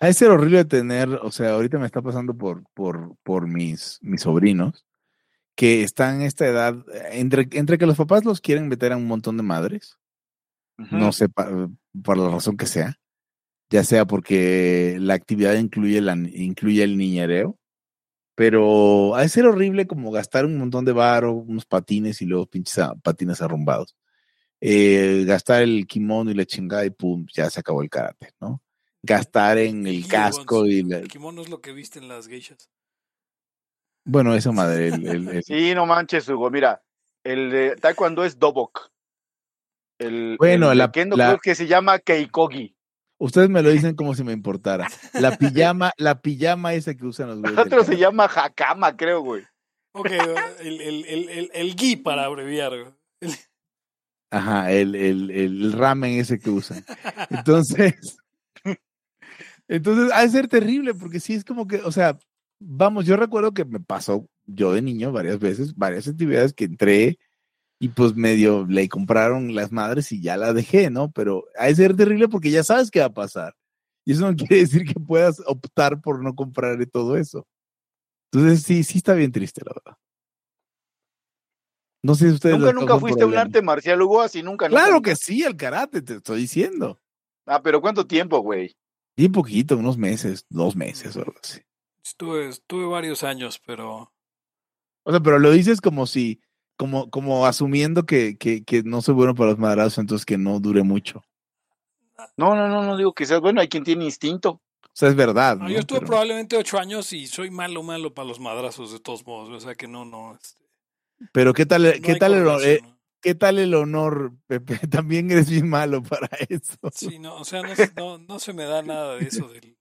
Ha de ser horrible tener, o sea, ahorita me está pasando por, por, por mis, mis sobrinos, que están en esta edad, entre, entre que los papás los quieren meter a un montón de madres, no sé, por la razón que sea, ya sea porque la actividad incluye, la, incluye el niñereo, pero ha de ser horrible como gastar un montón de varo, unos patines y luego pinches patines arrumbados eh, gastar el kimono y la chingada y pum, ya se acabó el karate, ¿no? Gastar en el, casco y... El kimono es lo que viste en las geishas. Bueno, eso madre. <laughs> El, sí, no manches, Hugo. Mira, el de taekwondo es dobok. El, bueno, la, kendo creo que se llama keikogi. Ustedes me lo dicen como si me importara. La pijama, la pijama esa que usan los <laughs> güeyes. otro se llama hakama, creo, güey. Ok, el, el, el, el, gi para abreviar. Ajá, el, el, el ramen ese que usan. Entonces, <laughs> entonces ha de ser terrible porque sí es como que, o sea, vamos, yo recuerdo que me pasó yo de niño varias veces, varias actividades que entré y pues medio le compraron las madres y ya la dejé, ¿no? Pero ha de ser terrible porque ya sabes qué va a pasar. Y eso no <laughs> quiere decir que puedas optar por no comprar todo eso. Entonces sí, sí está bien triste, la verdad. No sé si ustedes. Nunca, nunca fuiste a un arte marcial, Hugo, así nunca. Claro que sí, el karate, te estoy diciendo. Ah, pero ¿cuánto tiempo, güey? Bien poquito, unos meses, dos meses o algo así. Estuve, estuve varios años, pero. O sea, pero lo dices como si, como, como asumiendo que, que, que no soy bueno para los madrazos, entonces que no dure mucho. No, no, no, no digo que seas bueno, hay quien tiene instinto. O sea, es verdad. Yo estuve probablemente ocho años y soy malo, malo para los madrazos de todos modos. O sea que no, no. Este, pero qué tal, qué tal el, eh, qué tal el honor, Pepe. <laughs> También eres bien malo para eso. Sí, no, o sea, no, no, se me da nada de eso del,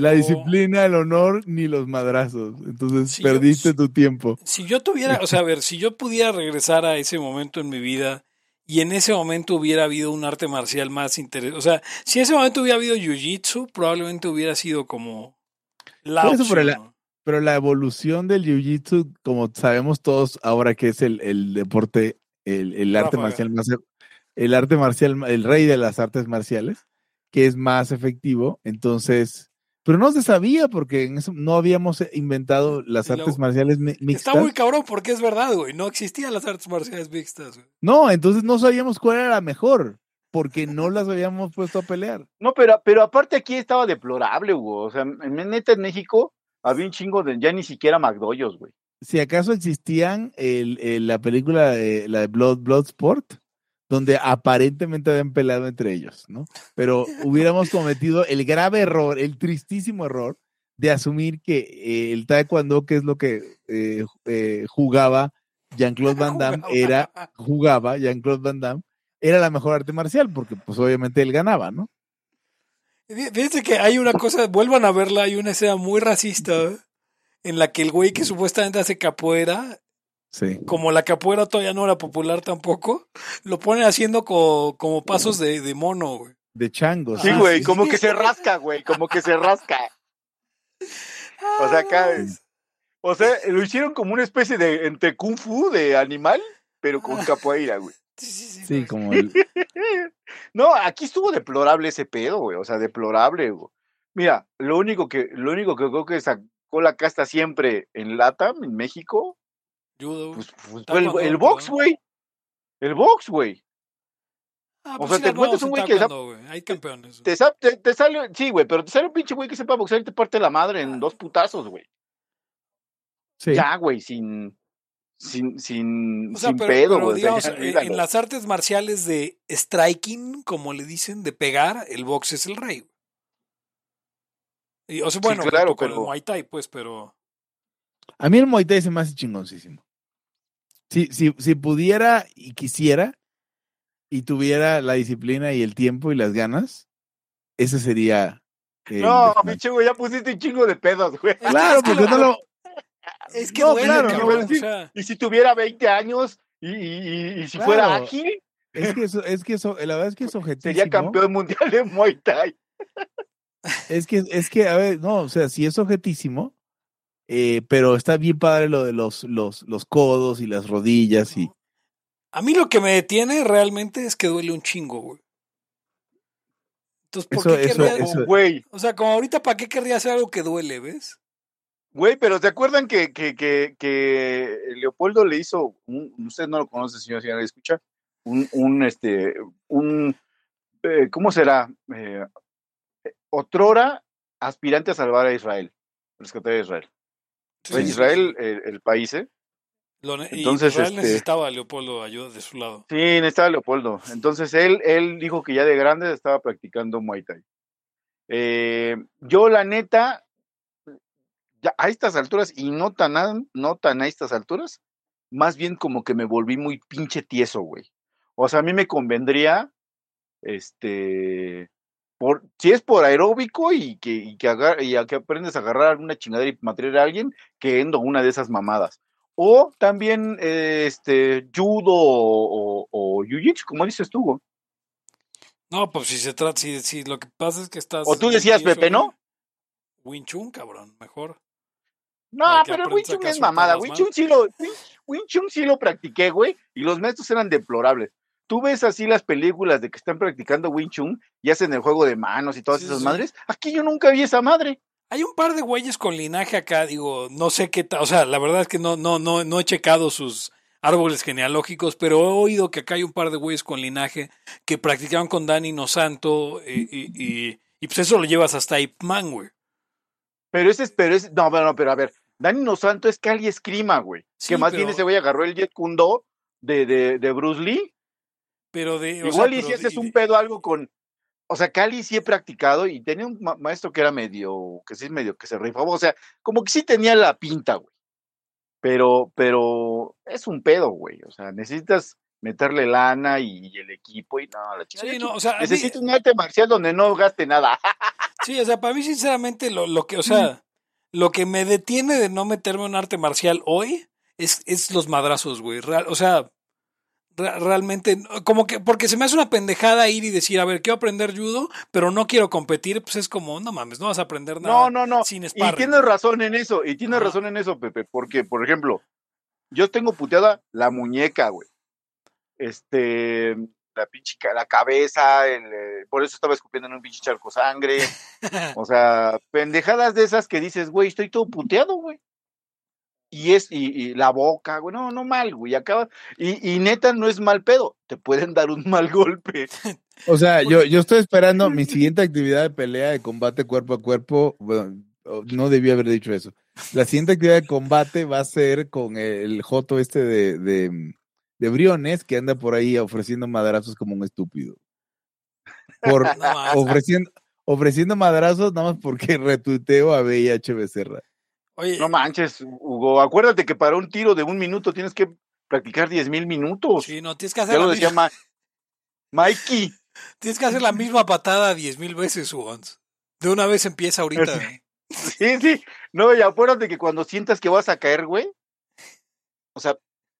La disciplina, el honor, ni los madrazos. Entonces perdiste tu tiempo. Si yo tuviera, o sea, a ver, si yo pudiera regresar a ese momento en mi vida y en ese momento hubiera habido un arte marcial más interesante, o sea, si en ese momento hubiera habido jiu-jitsu, probablemente hubiera sido como la opción, pero la evolución del jiu-jitsu, como sabemos todos ahora que es el, el deporte, el, el arte marcial más, el arte marcial, el rey de las artes marciales, que es más efectivo, entonces Pero no se sabía porque en eso no habíamos inventado las artes marciales mixtas. Está muy cabrón porque es verdad, güey. No existían las artes marciales mixtas, güey. No, entonces no sabíamos cuál era la mejor porque no las habíamos puesto a pelear. No, pero, pero aparte aquí estaba deplorable, güey. O sea, en neta en México había un chingo de ya ni siquiera McDoyos, güey. Si acaso existían el, la película, de, la de Blood, Bloodsport, donde aparentemente habían peleado entre ellos, ¿no? Pero hubiéramos cometido el grave error, el tristísimo error de asumir que eh, el taekwondo, que es lo que eh, eh, jugaba Jean-Claude Van Damme, <laughs> era, jugaba Jean-Claude Van Damme, era la mejor arte marcial, porque pues obviamente él ganaba, ¿no? Fíjense que hay una cosa, vuelvan a verla, hay una escena muy racista en la que el güey que supuestamente hace capoeira como la capoeira todavía no era popular tampoco, lo ponen haciendo como pasos de, mono, güey. De chango. Sí, güey, como que se rasca, güey, como que se rasca. O sea, acá O sea, lo hicieron como una especie de entre kung fu de animal, pero con capoeira, güey. Sí, sí, sí. como el... <laughs> no, aquí estuvo deplorable ese pedo, güey. O sea, deplorable, güey. Mira, lo único que, lo único que creo que sacó la casta siempre en Latam, en México, pues, pues, el, box, güey. El box, güey. Ah, o pues sea, te encuentras un güey que hay campeones. Te, te, sale, sí, güey, pero te sale un pinche güey que sepa boxear y te parte la madre en dos putazos, güey. Sí. Ya, güey, sin sin sin, sin pedo, güey. en las artes marciales de striking, como le dicen, de pegar, el box es el rey. Y, o sea, bueno, claro, pero... el Muay Thai, pues, pero a mí el Muay Thai se me hace chingoncísimo. Si, si, si pudiera y quisiera y tuviera la disciplina y el tiempo y las ganas, ese sería. no, pinche güey, ya pusiste un chingo de pedos, güey. Claro, porque no lo. Es que no, claro, no, Y si tuviera 20 años y, y, y si fuera ágil. Es que eso, es que eso, la verdad es que es <laughs> objetísimo. Sería campeón mundial de Muay Thai. Es que, es que, a ver, no, o sea, si es objetísimo, eh, pero está bien padre lo de los, los, los codos y las rodillas y... A mí lo que me detiene realmente es que duele un chingo, güey. Entonces, ¿por qué querría... güey? O sea, como ahorita, ¿para qué querría hacer algo que duele, ves? Güey, pero ¿te acuerdan que, que, que, que Leopoldo le hizo, un, usted no lo conoce, señor, si le escucha, un, un, este, un, eh, ¿cómo será? Eh, otrora aspirante a salvar a Israel, rescatar a Israel. Israel, el, país, ¿eh? Entonces, Israel este necesitaba a Leopoldo ayuda de su lado. Sí, necesitaba a Leopoldo. Entonces él, él dijo que ya de grande estaba practicando Muay Thai. Eh, yo, la neta, ya a estas alturas, y no tan, no tan a estas alturas, más bien como que me volví muy pinche tieso, güey. O sea, a mí me convendría, este, si es por aeróbico y que, y que, y que aprendes a agarrar alguna chingadera y material a alguien, que endo una de esas mamadas. O también este judo o, o, jiu-jitsu, como dices tú. No, pues si se trata, si, si, lo que pasa es que estás. O tú decías, Pepe, ¿no? Wing Chun, cabrón, mejor. No, pero el Wing Chun es mamada. Wing Chun, sí lo, Wing Chun sí lo practiqué, güey, y los maestros eran deplorables tú ves así las películas de que están practicando Wing Chun y hacen el juego de manos y todas esas madres. Aquí yo nunca vi esa madre. Hay un par de güeyes con linaje acá, digo, no sé qué tal, o sea, la verdad es que no, no, no, no he checado sus árboles genealógicos, pero he oído que acá hay un par de güeyes con linaje que practicaban con Dani No Santo eh, y, y, pues eso lo llevas hasta Ip Man, güey. Pero ese es, pero es, no, no, pero a ver, Dani No Santo es Cali Escrima, güey. que más bien ese güey agarró el Jet Kundo de, de, de Bruce Lee pero de. Igual y si ese es un pedo algo con. O sea, Cali sí he practicado y tenía un maestro que era medio, que sí es medio que se rifaba. O sea, como que sí tenía la pinta, güey. Pero, pero es un pedo, güey. O sea, necesitas meterle lana y, el equipo y no, la chica. Sí, no, o sea, necesito un arte marcial donde no gaste nada. sí, o sea, para mí, sinceramente, lo, lo que, o sea, lo que me detiene de no meterme un arte marcial hoy es, es los madrazos, güey. O sea, realmente, como que, porque se me hace una pendejada ir y decir, a ver, quiero aprender judo, pero no quiero competir, pues es como, no mames, no vas a aprender nada. No, no, no. Sin y tienes razón en eso, y tienes razón en eso, Pepe, porque, por ejemplo, yo tengo puteada la muñeca, güey. Este, la pinche la cabeza, el, eh, por eso estaba escupiendo en un pinche charco sangre. <laughs> o sea, pendejadas de esas que dices, güey, estoy todo puteado, güey. Y es, y, la boca, güey, no, no mal, güey, acaba, y, y neta no es mal pedo, te pueden dar un mal golpe. <laughs> O sea, yo, yo estoy esperando mi siguiente actividad de pelea de combate cuerpo a cuerpo, bueno, no debí haber dicho eso. La siguiente actividad de combate va a ser con el joto este de, de, de Briones que anda por ahí ofreciendo madrazos como un estúpido. Por, <laughs> ofreciendo, ofreciendo madrazos nada más porque <laughs> retuiteo a VIH Becerra. Oye, no manches, Hugo, acuérdate que para un tiro de un minuto tienes que practicar diez mil minutos. Sí, no, tienes que hacer. Ya lo decía Mikey. Tienes que hacer la misma patada diez mil veces, Hugo. De una vez empieza ahorita. <laughs> Sí, sí. No, y acuérdate que cuando sientas que vas a caer, güey, o sea,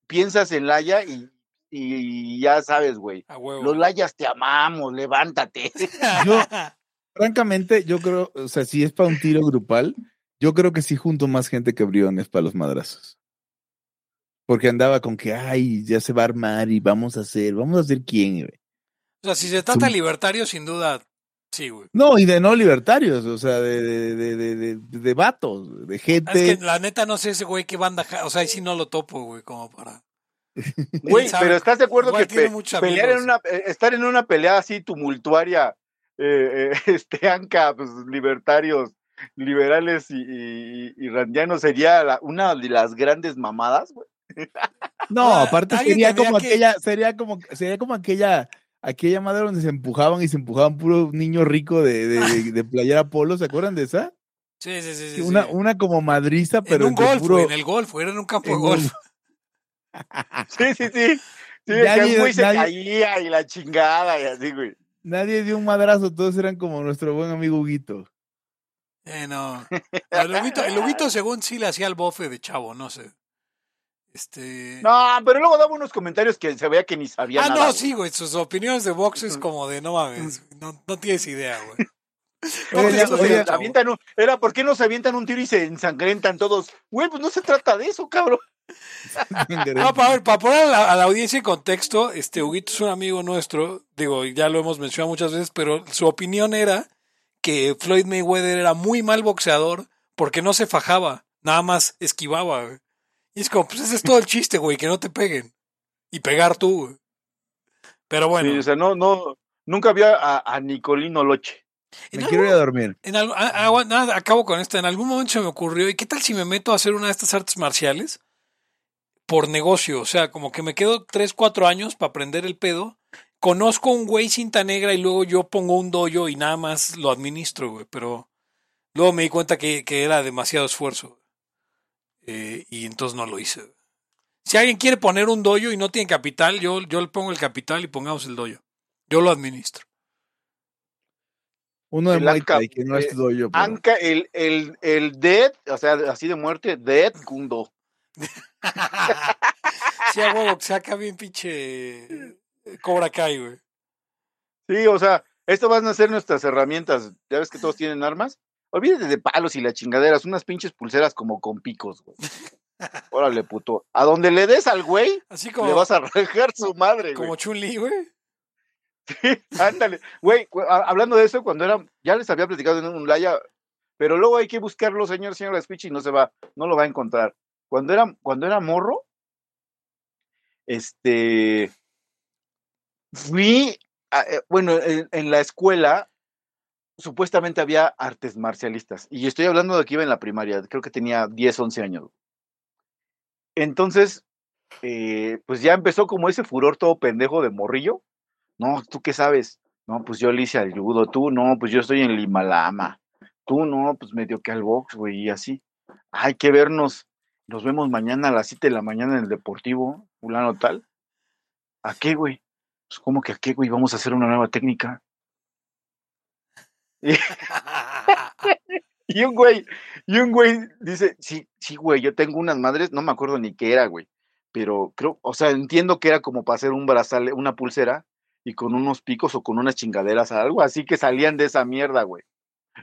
piensas en Laia y, y ya sabes, güey. Los Layas te amamos, levántate. Yo, <laughs> francamente, yo creo, o sea, si es para un tiro grupal, yo creo que sí junto más gente que Briones para los madrazos. Porque andaba con que, ay, ya se va a armar y vamos a hacer, vamos a hacer quién, güey. O sea, si se trata de libertario, sin duda, Sí, güey. No, y de no libertarios, o sea, de, de, de, de, de vatos, de gente. Es que la neta no sé ese güey qué banda, o sea, ahí sí no lo topo, güey, como para. <laughs> Güey, pero ¿estás de acuerdo que pelear en una, eh, estar en una pelea así tumultuaria, eh, eh, <laughs> este, anca, pues, libertarios, liberales y, y, y randianos sería una de las grandes mamadas, güey? No, aparte sería como aquella, sería como, sería como aquella aquella madre donde se empujaban y se empujaban puro niño rico de, de, de, <laughs> playera polo, ¿se acuerdan de esa? Sí, sí, sí. una, una como madriza, pero. En un golf, puro... en el golf, era en un campo de golf. <laughs> sí, sí, sí. Sí, nadie, güey se caía y la chingada y así, güey. Nadie dio un madrazo, todos eran como nuestro buen amigo Huguito. Eh, no. El Huguito, el Huguito según sí le hacía el bofe de chavo, no sé. Este... No, pero luego daba unos comentarios que se veía que ni sabía ah, nada. Ah, no, sí, güey. Sus opiniones de box es como de no mames. No, no tienes idea, güey. <laughs> era ¿por qué no se avientan un tiro y se ensangrentan todos? Güey, pues no se trata de eso, cabrón. <laughs> no, para, para poner a la, audiencia en contexto, este Huguito es un amigo nuestro, digo, ya lo hemos mencionado muchas veces, pero su opinión era que Floyd Mayweather era muy mal boxeador porque no se fajaba, nada más esquivaba. Y es como, pues ese es todo el chiste, güey, que no te peguen. Y pegar tú, güey. Pero bueno. Sí, o sea, no, no, nunca había a, a Nicolino Loche. Me quiero ir a dormir. En algo, nada, acabo con esto. En algún momento se me ocurrió, ¿y qué tal si me meto a hacer una de estas artes marciales? Por negocio, o sea, como que me quedo tres, cuatro años para aprender el pedo. Conozco un güey cinta negra y luego yo pongo un doyo y nada más lo administro, güey. Pero luego me di cuenta que, que era demasiado esfuerzo. Eh, y entonces no lo hice. Si alguien quiere poner un doyo y no tiene capital, yo, yo le pongo el capital y pongamos el doyo. Yo lo administro. Uno de Maika, que no es eh, doyo. Anca, el, el, el dead, o sea, así de muerte, dead kundo. <laughs> sí, a huevo, que saca bien pinche eh, Cobra Kai, güey. Sí, o sea, esto van a ser nuestras herramientas. Ya ves que todos tienen armas. Olvídate de palos y las chingaderas, unas pinches pulseras como con picos, güey. Órale, puto. A donde le des al güey, Así como, le vas a arrancar su madre, güey. Como Chun-Li, güey. Sí, ándale. Güey, hablando de eso, cuando era, ya les había platicado en un laya, pero luego hay que buscarlo, señor, señor Speech, y no se va, no lo va a encontrar. Cuando era, cuando era morro, este, fui, eh, bueno, en, la escuela supuestamente había artes marcialistas. Y estoy hablando de que iba en la primaria, creo que tenía 10, 11 años. Entonces, eh, pues ya empezó como ese furor todo pendejo de morrillo. No, ¿tú qué sabes? No, pues yo le hice al tú no, pues yo estoy en Limalama. Tú no, pues medio que al box, güey, y así. Hay que vernos. Nos vemos mañana a las 7 de la mañana en el Deportivo, fulano tal. ¿A qué, güey? Pues, ¿cómo que a qué, güey? Vamos a hacer una nueva técnica. <laughs> Y, un güey, y un güey dice, sí, sí, güey, yo tengo unas madres, no me acuerdo ni qué era, güey, pero creo, o sea, entiendo que era como para hacer un brazal, una pulsera y con unos picos o con unas chingaderas, algo así que salían de esa mierda, güey.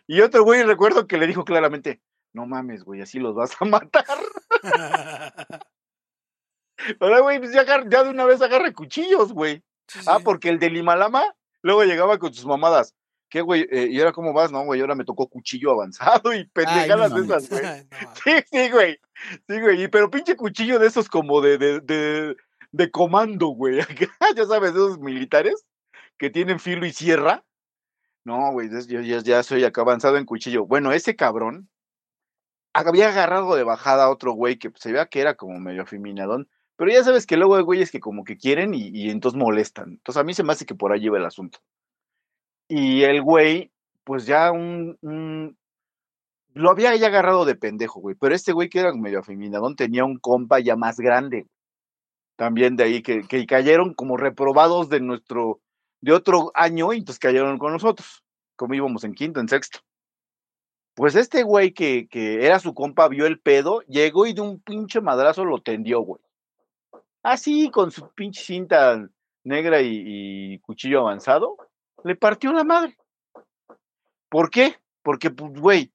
Y otro güey recuerdo que le dijo claramente, no mames, güey, así los vas a matar. <laughs> Ahora, güey, pues ya, ya de una vez agarre cuchillos, güey. Ah, porque el de Limalama luego llegaba con sus mamadas. ¿Qué, güey? Eh, ¿Y ahora cómo vas? No, güey, ahora me tocó cuchillo avanzado y <laughs> pendejadas de esas, güey. <laughs> sí, sí, güey. Sí, güey. Pero pinche cuchillo de esos como de, de, de, de comando, güey. <laughs> ya sabes, esos militares que tienen filo y sierra. No, güey, yo ya, ya soy acá avanzado en cuchillo. Bueno, ese cabrón había agarrado de bajada a otro güey que se veía que era como medio afeminadón. Pero ya sabes que luego hay güeyes que como que quieren y, y, entonces molestan. Entonces a mí se me hace que por ahí lleva el asunto. Y el güey, pues ya un, lo había ya agarrado de pendejo, güey. Pero este güey que era medio afeminadón tenía un compa ya más grande. También de ahí que, que cayeron como reprobados de nuestro, de otro año y entonces cayeron con nosotros. Como íbamos en quinto, en sexto. Pues este güey que, que era su compa vio el pedo, llegó y de un pinche madrazo lo tendió, güey. Así, con su pinche cinta negra y, cuchillo avanzado, le partió la madre. ¿Por qué? Porque, pues, güey,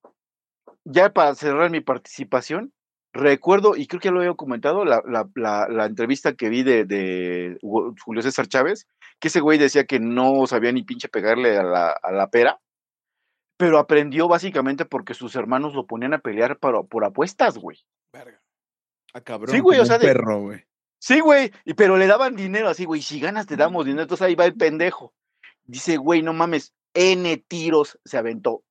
ya para cerrar mi participación, recuerdo, y creo que ya lo había comentado, la, la, la, la entrevista que vi de, de, Julio César Chávez, que ese güey decía que no sabía ni pinche pegarle a la, a la pera, pero aprendió básicamente porque sus hermanos lo ponían a pelear por, por apuestas, güey. Verga. A cabrón. Sí, güey, o sea, de, perro, güey. Sí, güey, y pero le daban dinero así, güey, si ganas te damos dinero, entonces ahí va el pendejo. Dice, güey, no mames, N tiros se aventó,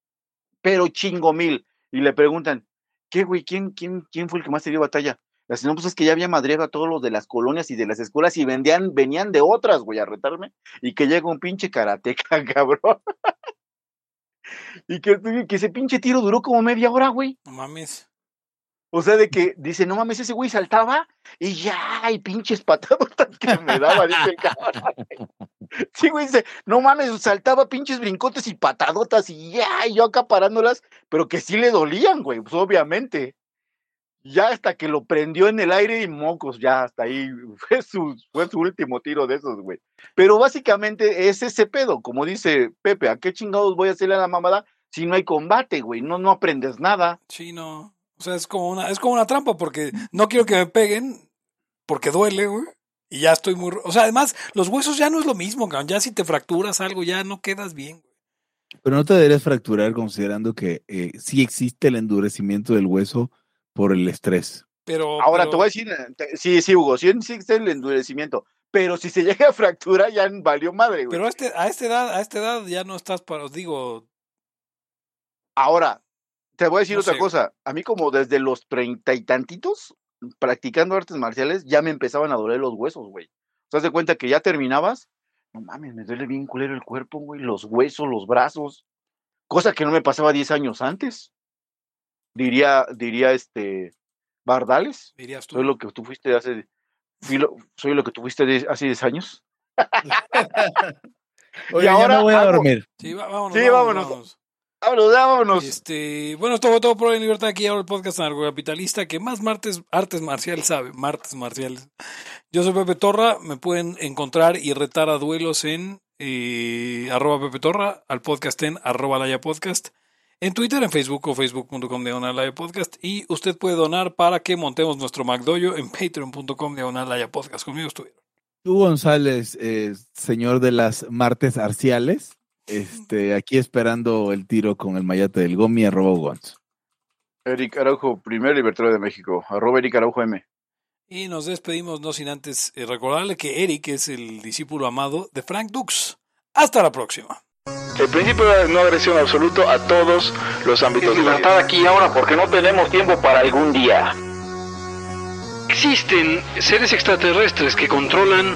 pero chingo mil. Y le preguntan, ¿qué, güey? ¿Quién, quién, ¿Quién fue el que más te dio batalla? La no, pues es que ya había madreado a todos los de las colonias y de las escuelas y vendían, venían de otras, güey, a retarme. Y que llega un pinche karateca, <laughs> cabrón. y que, que ese pinche tiro duró como media hora, güey. No mames. O sea, de que dice, no mames, ese güey saltaba y ya, y pinches patadotas que me daba, dice el cabrón. <laughs> <laughs> Sí, güey, dice, no mames, saltaba pinches brincotes y patadotas y ya, y yo acá parándolas, pero que sí le dolían, güey, pues obviamente. Ya hasta que lo prendió en el aire y mocos, ya hasta ahí <laughs> fue su, fue su último tiro de esos, güey. Pero básicamente es ese pedo, como dice Pepe, ¿a qué chingados voy a hacerle a la mamada si no hay combate, güey? No, no aprendes nada. Sí, no. O sea, es como una, es como una trampa porque no quiero que me peguen porque duele, güey. Y ya estoy muy... O sea, además, los huesos ya no es lo mismo, cabrón. Ya si te fracturas algo, ya no quedas bien, güey. Pero no te deberías fracturar considerando que eh, sí existe el endurecimiento del hueso por el estrés. Pero... Ahora pero... te voy a decir, sí, sí, Hugo, sí existe el endurecimiento. Pero si se <laughs> llega a fractura, ya valió madre, güey. Pero a, este, a esta edad, a esta edad ya no estás para, os digo... Ahora, te voy a decir no otra sé. cosa. A mí como desde los treinta y tantitos, practicando artes marciales, ya me empezaban a doler los huesos, güey. ¿Te das de cuenta que ya terminabas? No mames, me duele bien culero el cuerpo, güey. Los huesos, los brazos. Cosa que no me pasaba 10 años antes. Diría, diría este, Bardales. Dirías tú. Soy lo que tú fuiste hace, lo, soy lo que tú fuiste de, hace 10 años. <laughs> Oye, y ahora me voy a dormir. Sí, vámonos. Sí, vámonos. vámonos. Vámonos, vámonos. Este, bueno, todo, todo por la libertad aquí ahora el podcast anarcocapitalista que más martes, artes marciales sabe, martes marciales. Yo soy Pepe Torra, me pueden encontrar y retar a duelos en eh, arroba Pepe Torra, al podcast en arroba Laya Podcast, en Twitter, en Facebook o facebook.com de Podcast y usted puede donar para que montemos nuestro McDoyo en patreon.com de Podcast. Conmigo estuvieron. Tú, González, eh, señor de las martes arciales. Este, aquí esperando el tiro con el mayate del Gomi, arroba Gonz. Eric Araujo, primer libertario de México, arroba Eric Araujo M. Y nos despedimos, no sin antes eh, recordarle que Eric es el discípulo amado de Frank Dux. Hasta la próxima. El principio de no agresión absoluto a todos los ámbitos. Libertad aquí ahora porque no tenemos tiempo para algún día. Existen seres extraterrestres que controlan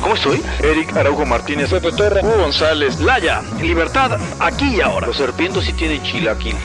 ¿Cómo estoy? Eric Araujo Martínez, Pepe Torre, Hugo González, Laya, libertad aquí y ahora. Los serpientes sí tienen chilaquil.